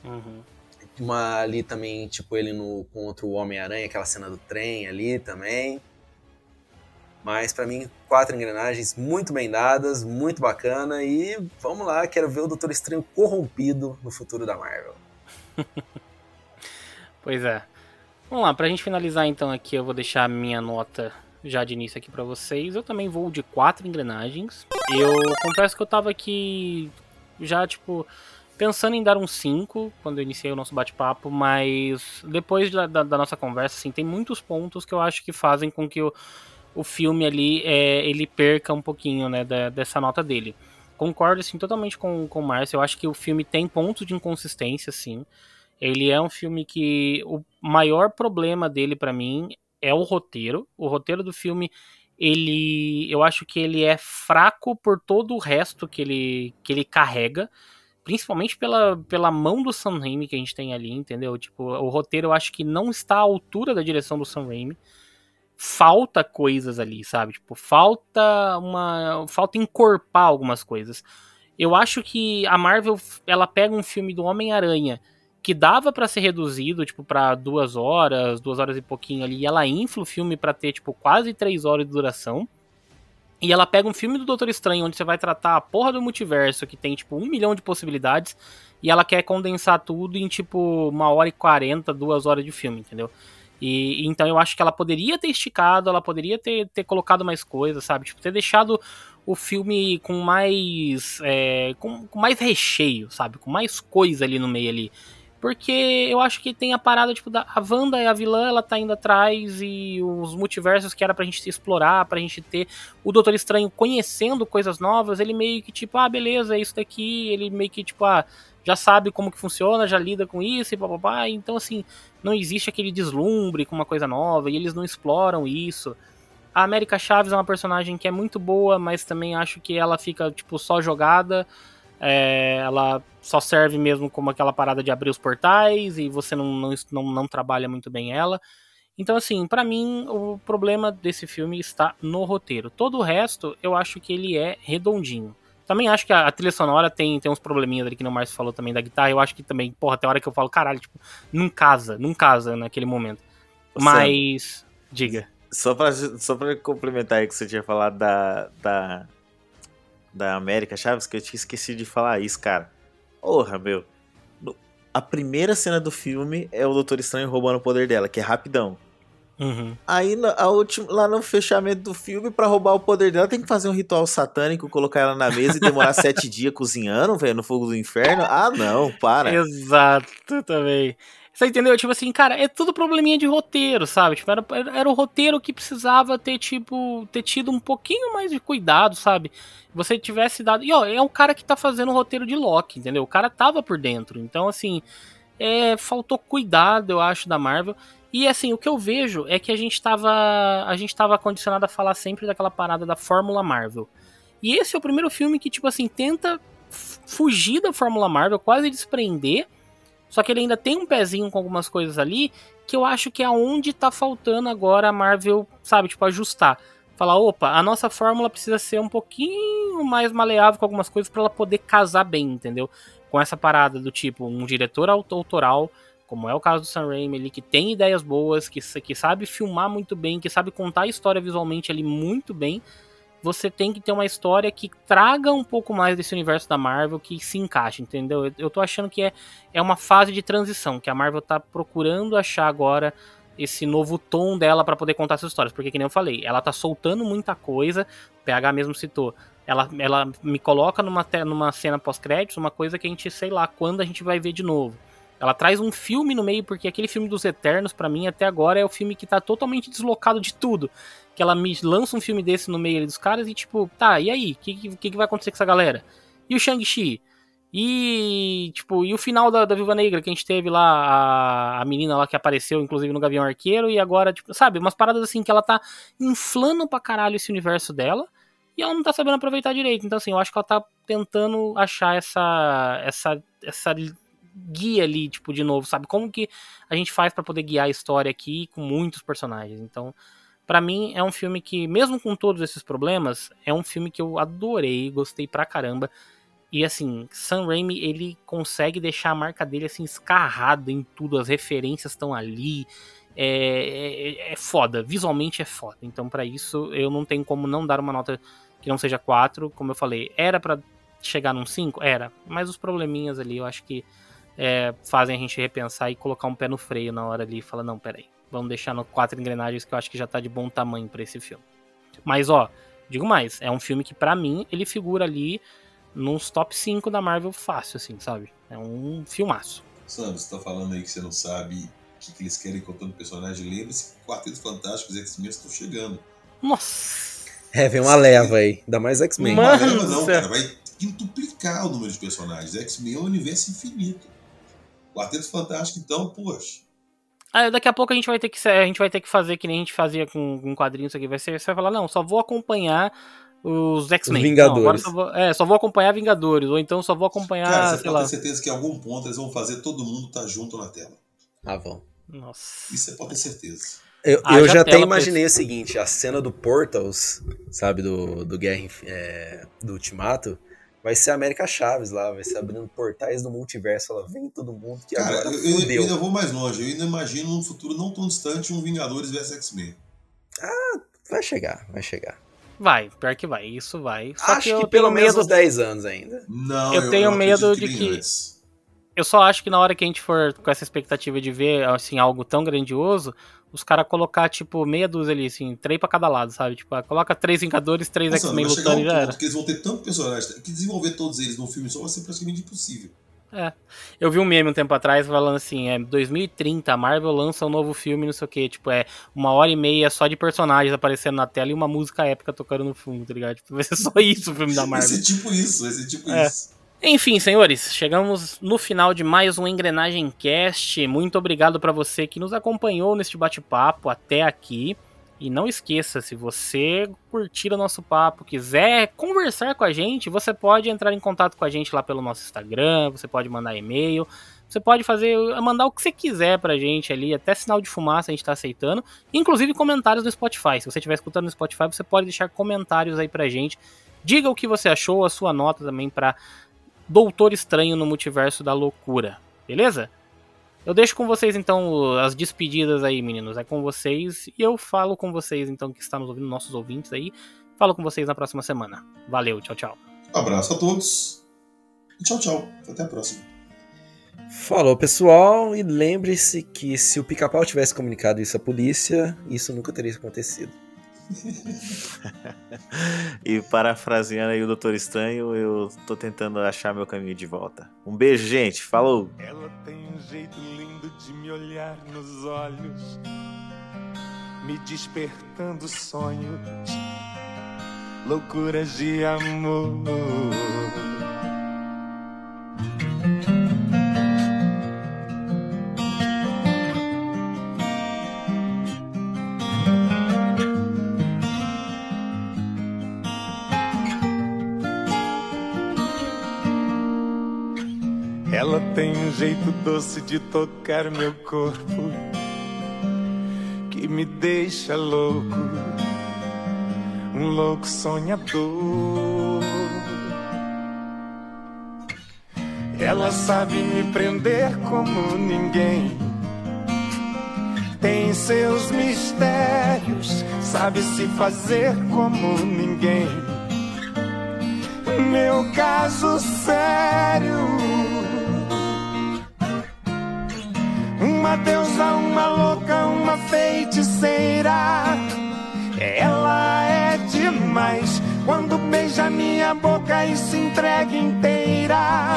Uhum. uma ali também, tipo, ele no contra o Homem-Aranha, aquela cena do trem ali também. Mas para mim, quatro engrenagens muito bem dadas, muito bacana e vamos lá, quero ver o Doutor Estranho corrompido no futuro da Marvel. pois é. Vamos lá, pra gente finalizar então aqui, eu vou deixar a minha nota já de início aqui para vocês. Eu também vou de quatro engrenagens. Eu confesso que eu tava aqui já, tipo, pensando em dar um 5 quando eu iniciei o nosso bate-papo, mas depois da, da, da, nossa conversa, assim, tem muitos pontos que eu acho que fazem com que o, o filme ali é, ele perca um pouquinho, né, da, dessa nota dele. Concordo, assim, totalmente com, com o Márcio. Eu acho que o filme tem pontos de inconsistência, sim. Ele é um filme que o maior problema dele para mim é o roteiro. O roteiro do filme, ele, eu acho que ele é fraco por todo o resto que ele, que ele carrega, principalmente pela, pela mão do Sam Raimi que a gente tem ali, entendeu? Tipo, o roteiro eu acho que não está à altura da direção do Sam Raimi. Falta coisas ali, sabe? Tipo, falta uma, falta encorpar algumas coisas. Eu acho que a Marvel, ela pega um filme do Homem-Aranha que dava para ser reduzido, tipo, para duas horas, duas horas e pouquinho ali, e ela infla o filme para ter, tipo, quase três horas de duração. E ela pega um filme do Doutor Estranho, onde você vai tratar a porra do multiverso, que tem, tipo, um milhão de possibilidades, e ela quer condensar tudo em, tipo, uma hora e quarenta, duas horas de filme, entendeu? E então eu acho que ela poderia ter esticado, ela poderia ter, ter colocado mais coisas, sabe? Tipo, ter deixado o filme com mais. É, com, com mais recheio, sabe? Com mais coisa ali no meio ali. Porque eu acho que tem a parada, tipo, da, a Wanda é a vilã, ela tá indo atrás, e os multiversos que era pra gente explorar, pra gente ter o Doutor Estranho conhecendo coisas novas, ele meio que, tipo, ah, beleza, é isso daqui, ele meio que, tipo, ah, já sabe como que funciona, já lida com isso e papapá. Então, assim, não existe aquele deslumbre com uma coisa nova, e eles não exploram isso. A América Chaves é uma personagem que é muito boa, mas também acho que ela fica, tipo, só jogada. É, ela só serve mesmo como aquela parada de abrir os portais e você não, não, não, não trabalha muito bem ela. Então, assim, para mim, o problema desse filme está no roteiro. Todo o resto, eu acho que ele é redondinho. Também acho que a, trilha sonora tem, tem uns probleminhas ali que o Márcio falou também da guitarra. Eu acho que também, porra, tem hora que eu falo, caralho, tipo, não casa, não casa naquele momento. Mas, diga. Só pra, só pra complementar aí que você tinha falado da, da, da América Chaves, que eu tinha esquecido de falar isso, cara. Porra, meu. A primeira cena do filme é o Doutor Estranho roubando o poder dela, que é rapidão. Uhum. Aí a última, lá no fechamento do filme, para roubar o poder dela, tem que fazer um ritual satânico, colocar ela na mesa e demorar sete dias cozinhando, velho, no fogo do inferno. Ah, não, para. Exato, também. Você entendeu? Tipo assim, cara, é tudo probleminha de roteiro, sabe? Tipo, era, era o roteiro que precisava ter, tipo, ter tido um pouquinho mais de cuidado, sabe? Você tivesse dado. E ó, é o cara que tá fazendo o roteiro de Loki, entendeu? O cara tava por dentro. Então, assim, é, faltou cuidado, eu acho, da Marvel. E assim, o que eu vejo é que a gente tava. A gente tava condicionado a falar sempre daquela parada da Fórmula Marvel. E esse é o primeiro filme que, tipo assim, tenta fugir da Fórmula Marvel, quase desprender só que ele ainda tem um pezinho com algumas coisas ali que eu acho que é onde tá faltando agora a Marvel, sabe, tipo, ajustar. Falar, opa, a nossa fórmula precisa ser um pouquinho mais maleável com algumas coisas para ela poder casar bem, entendeu? Com essa parada do tipo, um diretor autoral, como é o caso do Sam Raimi, ali, que tem ideias boas, que, que sabe filmar muito bem, que sabe contar a história visualmente ali muito bem, você tem que ter uma história que traga um pouco mais desse universo da Marvel, que se encaixe, entendeu? Eu, eu tô achando que é, é uma fase de transição, que a Marvel tá procurando achar agora esse novo tom dela para poder contar essas histórias, porque que nem eu falei, ela tá soltando muita coisa, o PH mesmo citou, ela, ela me coloca numa, numa cena pós-créditos, uma coisa que a gente, sei lá, quando a gente vai ver de novo. Ela traz um filme no meio, porque aquele filme dos Eternos, para mim, até agora, é o filme que tá totalmente deslocado de tudo. Que ela me lança um filme desse no meio dos caras e, tipo, tá, e aí? O que, que, que, vai acontecer com essa galera? E o Shang-Chi? E, tipo, e o final da, da Viúva Negra, que a gente teve lá, a, a menina lá que apareceu, inclusive, no Gavião Arqueiro, e agora, tipo, sabe, umas paradas assim que ela tá inflando pra caralho esse universo dela, e ela não tá sabendo aproveitar direito. Então, assim, eu acho que ela tá tentando achar essa, essa, essa guia ali, tipo, de novo, sabe? Como que a gente faz para poder guiar a história aqui com muitos personagens. Então, para mim é um filme que, mesmo com todos esses problemas, é um filme que eu adorei, gostei pra caramba. E assim, Sam Raimi, ele consegue deixar a marca dele assim escarrada em tudo, as referências estão ali. É, é, é, foda, visualmente é foda. Então, para isso, eu não tenho como não dar uma nota que não seja 4. Como eu falei, era para chegar num 5? Era. Mas os probleminhas ali, eu acho que é, fazem a gente repensar e colocar um pé no freio na hora ali e falar: não, peraí, vamos deixar no 4 engrenagens que eu acho que já tá de bom tamanho para esse filme. Mas, ó, digo mais, é um filme que, para mim, ele figura ali nos top 5 da Marvel fácil, assim, sabe? É um filmaço. Sam, você tá falando aí que você não sabe o que, que eles querem contando o personagem. Lembre-se que Quarteto Fantásticos e X-Men estão chegando. Nossa! É, vem uma leva aí. Ainda mais X-Men. Uma leva não, cara. Vai quintuplicar o número de personagens. X-Men é um universo infinito. Quarteto Fantástico, então, poxa. Ah, daqui a pouco a gente vai ter que a gente vai ter que fazer que nem a gente fazia com, com quadrinhos aqui. Vai ser, você vai falar, não, só vou acompanhar os X-Men. Vingadores. Não, só vou, é, só vou acompanhar Vingadores. Ou então só vou acompanhar. Cara, você sei pode lá. ter certeza que em algum ponto eles vão fazer todo mundo estar tá junto na tela. Ah, vão. Nossa. Isso você pode ter certeza. Eu, Haja eu já até imaginei o seguinte, a cena do Portals, sabe, do, do Guerra é, do Ultimato, vai ser a América Chaves lá, vai ser abrindo portais do multiverso, ela vem todo mundo que Cara, agora eu, eu ainda vou mais longe. Eu ainda imagino num futuro não tão distante um Vingadores vs X-Men. Vai chegar, vai chegar. Vai, pior que vai. Isso vai. Só Acho que, eu pelo tenho menos medo. uns 10 anos ainda. Não, Eu tenho medo de que- antes. Eu só acho que na hora que a gente for com essa expectativa de ver assim algo tão grandioso, os caras colocar tipo meia dúzia ali, assim, três pra cada lado, sabe? Tipo, ah, coloca três Vingadores, três X-Men vai lutando e já era. que eles vão ter tanto personagem que desenvolver todos eles num filme só vai ser praticamente impossível. Eu vi um meme um tempo atrás falando assim, é 2030, a Marvel lança um novo filme, não sei o que, tipo, é uma hora e meia só de personagens aparecendo na tela e uma música épica tocando no fundo, tá ligado? Tipo, vai ser só isso o filme da Vai Marvel. ser tipo isso, vai ser tipo É. isso. Enfim, senhores, chegamos no final de mais um Engrenagem Cast. Muito obrigado para você que nos acompanhou neste bate-papo até aqui. E não esqueça, se você curtir o nosso papo, quiser conversar com a gente, você pode entrar em contato com a gente lá pelo nosso Instagram, você pode mandar e-mail, você pode fazer, mandar o que você quiser pra gente ali, até sinal de fumaça a gente tá aceitando, inclusive comentários no Spotify. Se você estiver escutando no Spotify, você pode deixar comentários aí pra gente. Diga o que você achou, a sua nota também pra Doutor Estranho no Multiverso da Loucura, beleza? Eu deixo com vocês então as despedidas aí, meninos. É com vocês e eu falo com vocês então que está nos ouvindo, nossos ouvintes aí. Falo com vocês na próxima semana. Valeu, tchau, tchau. Abraço a todos. E tchau, tchau. Até a próxima. Falou, pessoal, e lembre-se que se o pica-pau tivesse comunicado isso à polícia, isso nunca teria acontecido. E parafraseando aí o Doutor Estranho, eu tô tentando achar meu caminho de volta. Um beijo, gente. Falou! Ela tem um jeito lindo de me olhar nos olhos, me despertando sonhos, loucuras de amor. Doce de tocar meu corpo que me deixa louco, um louco sonhador. Ela sabe me prender como ninguém. Tem seus mistérios, sabe se fazer como ninguém. Meu caso sério. Uma deusa, uma louca, uma feiticeira. Ela é demais quando beija minha boca e se entrega inteira.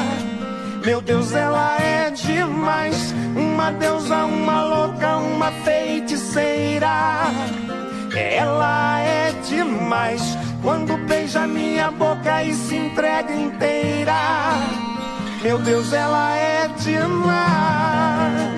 Meu Deus, ela é demais. Uma deusa, uma louca, uma feiticeira. Ela é demais quando beija minha boca e se entrega inteira. Meu Deus, ela é demais.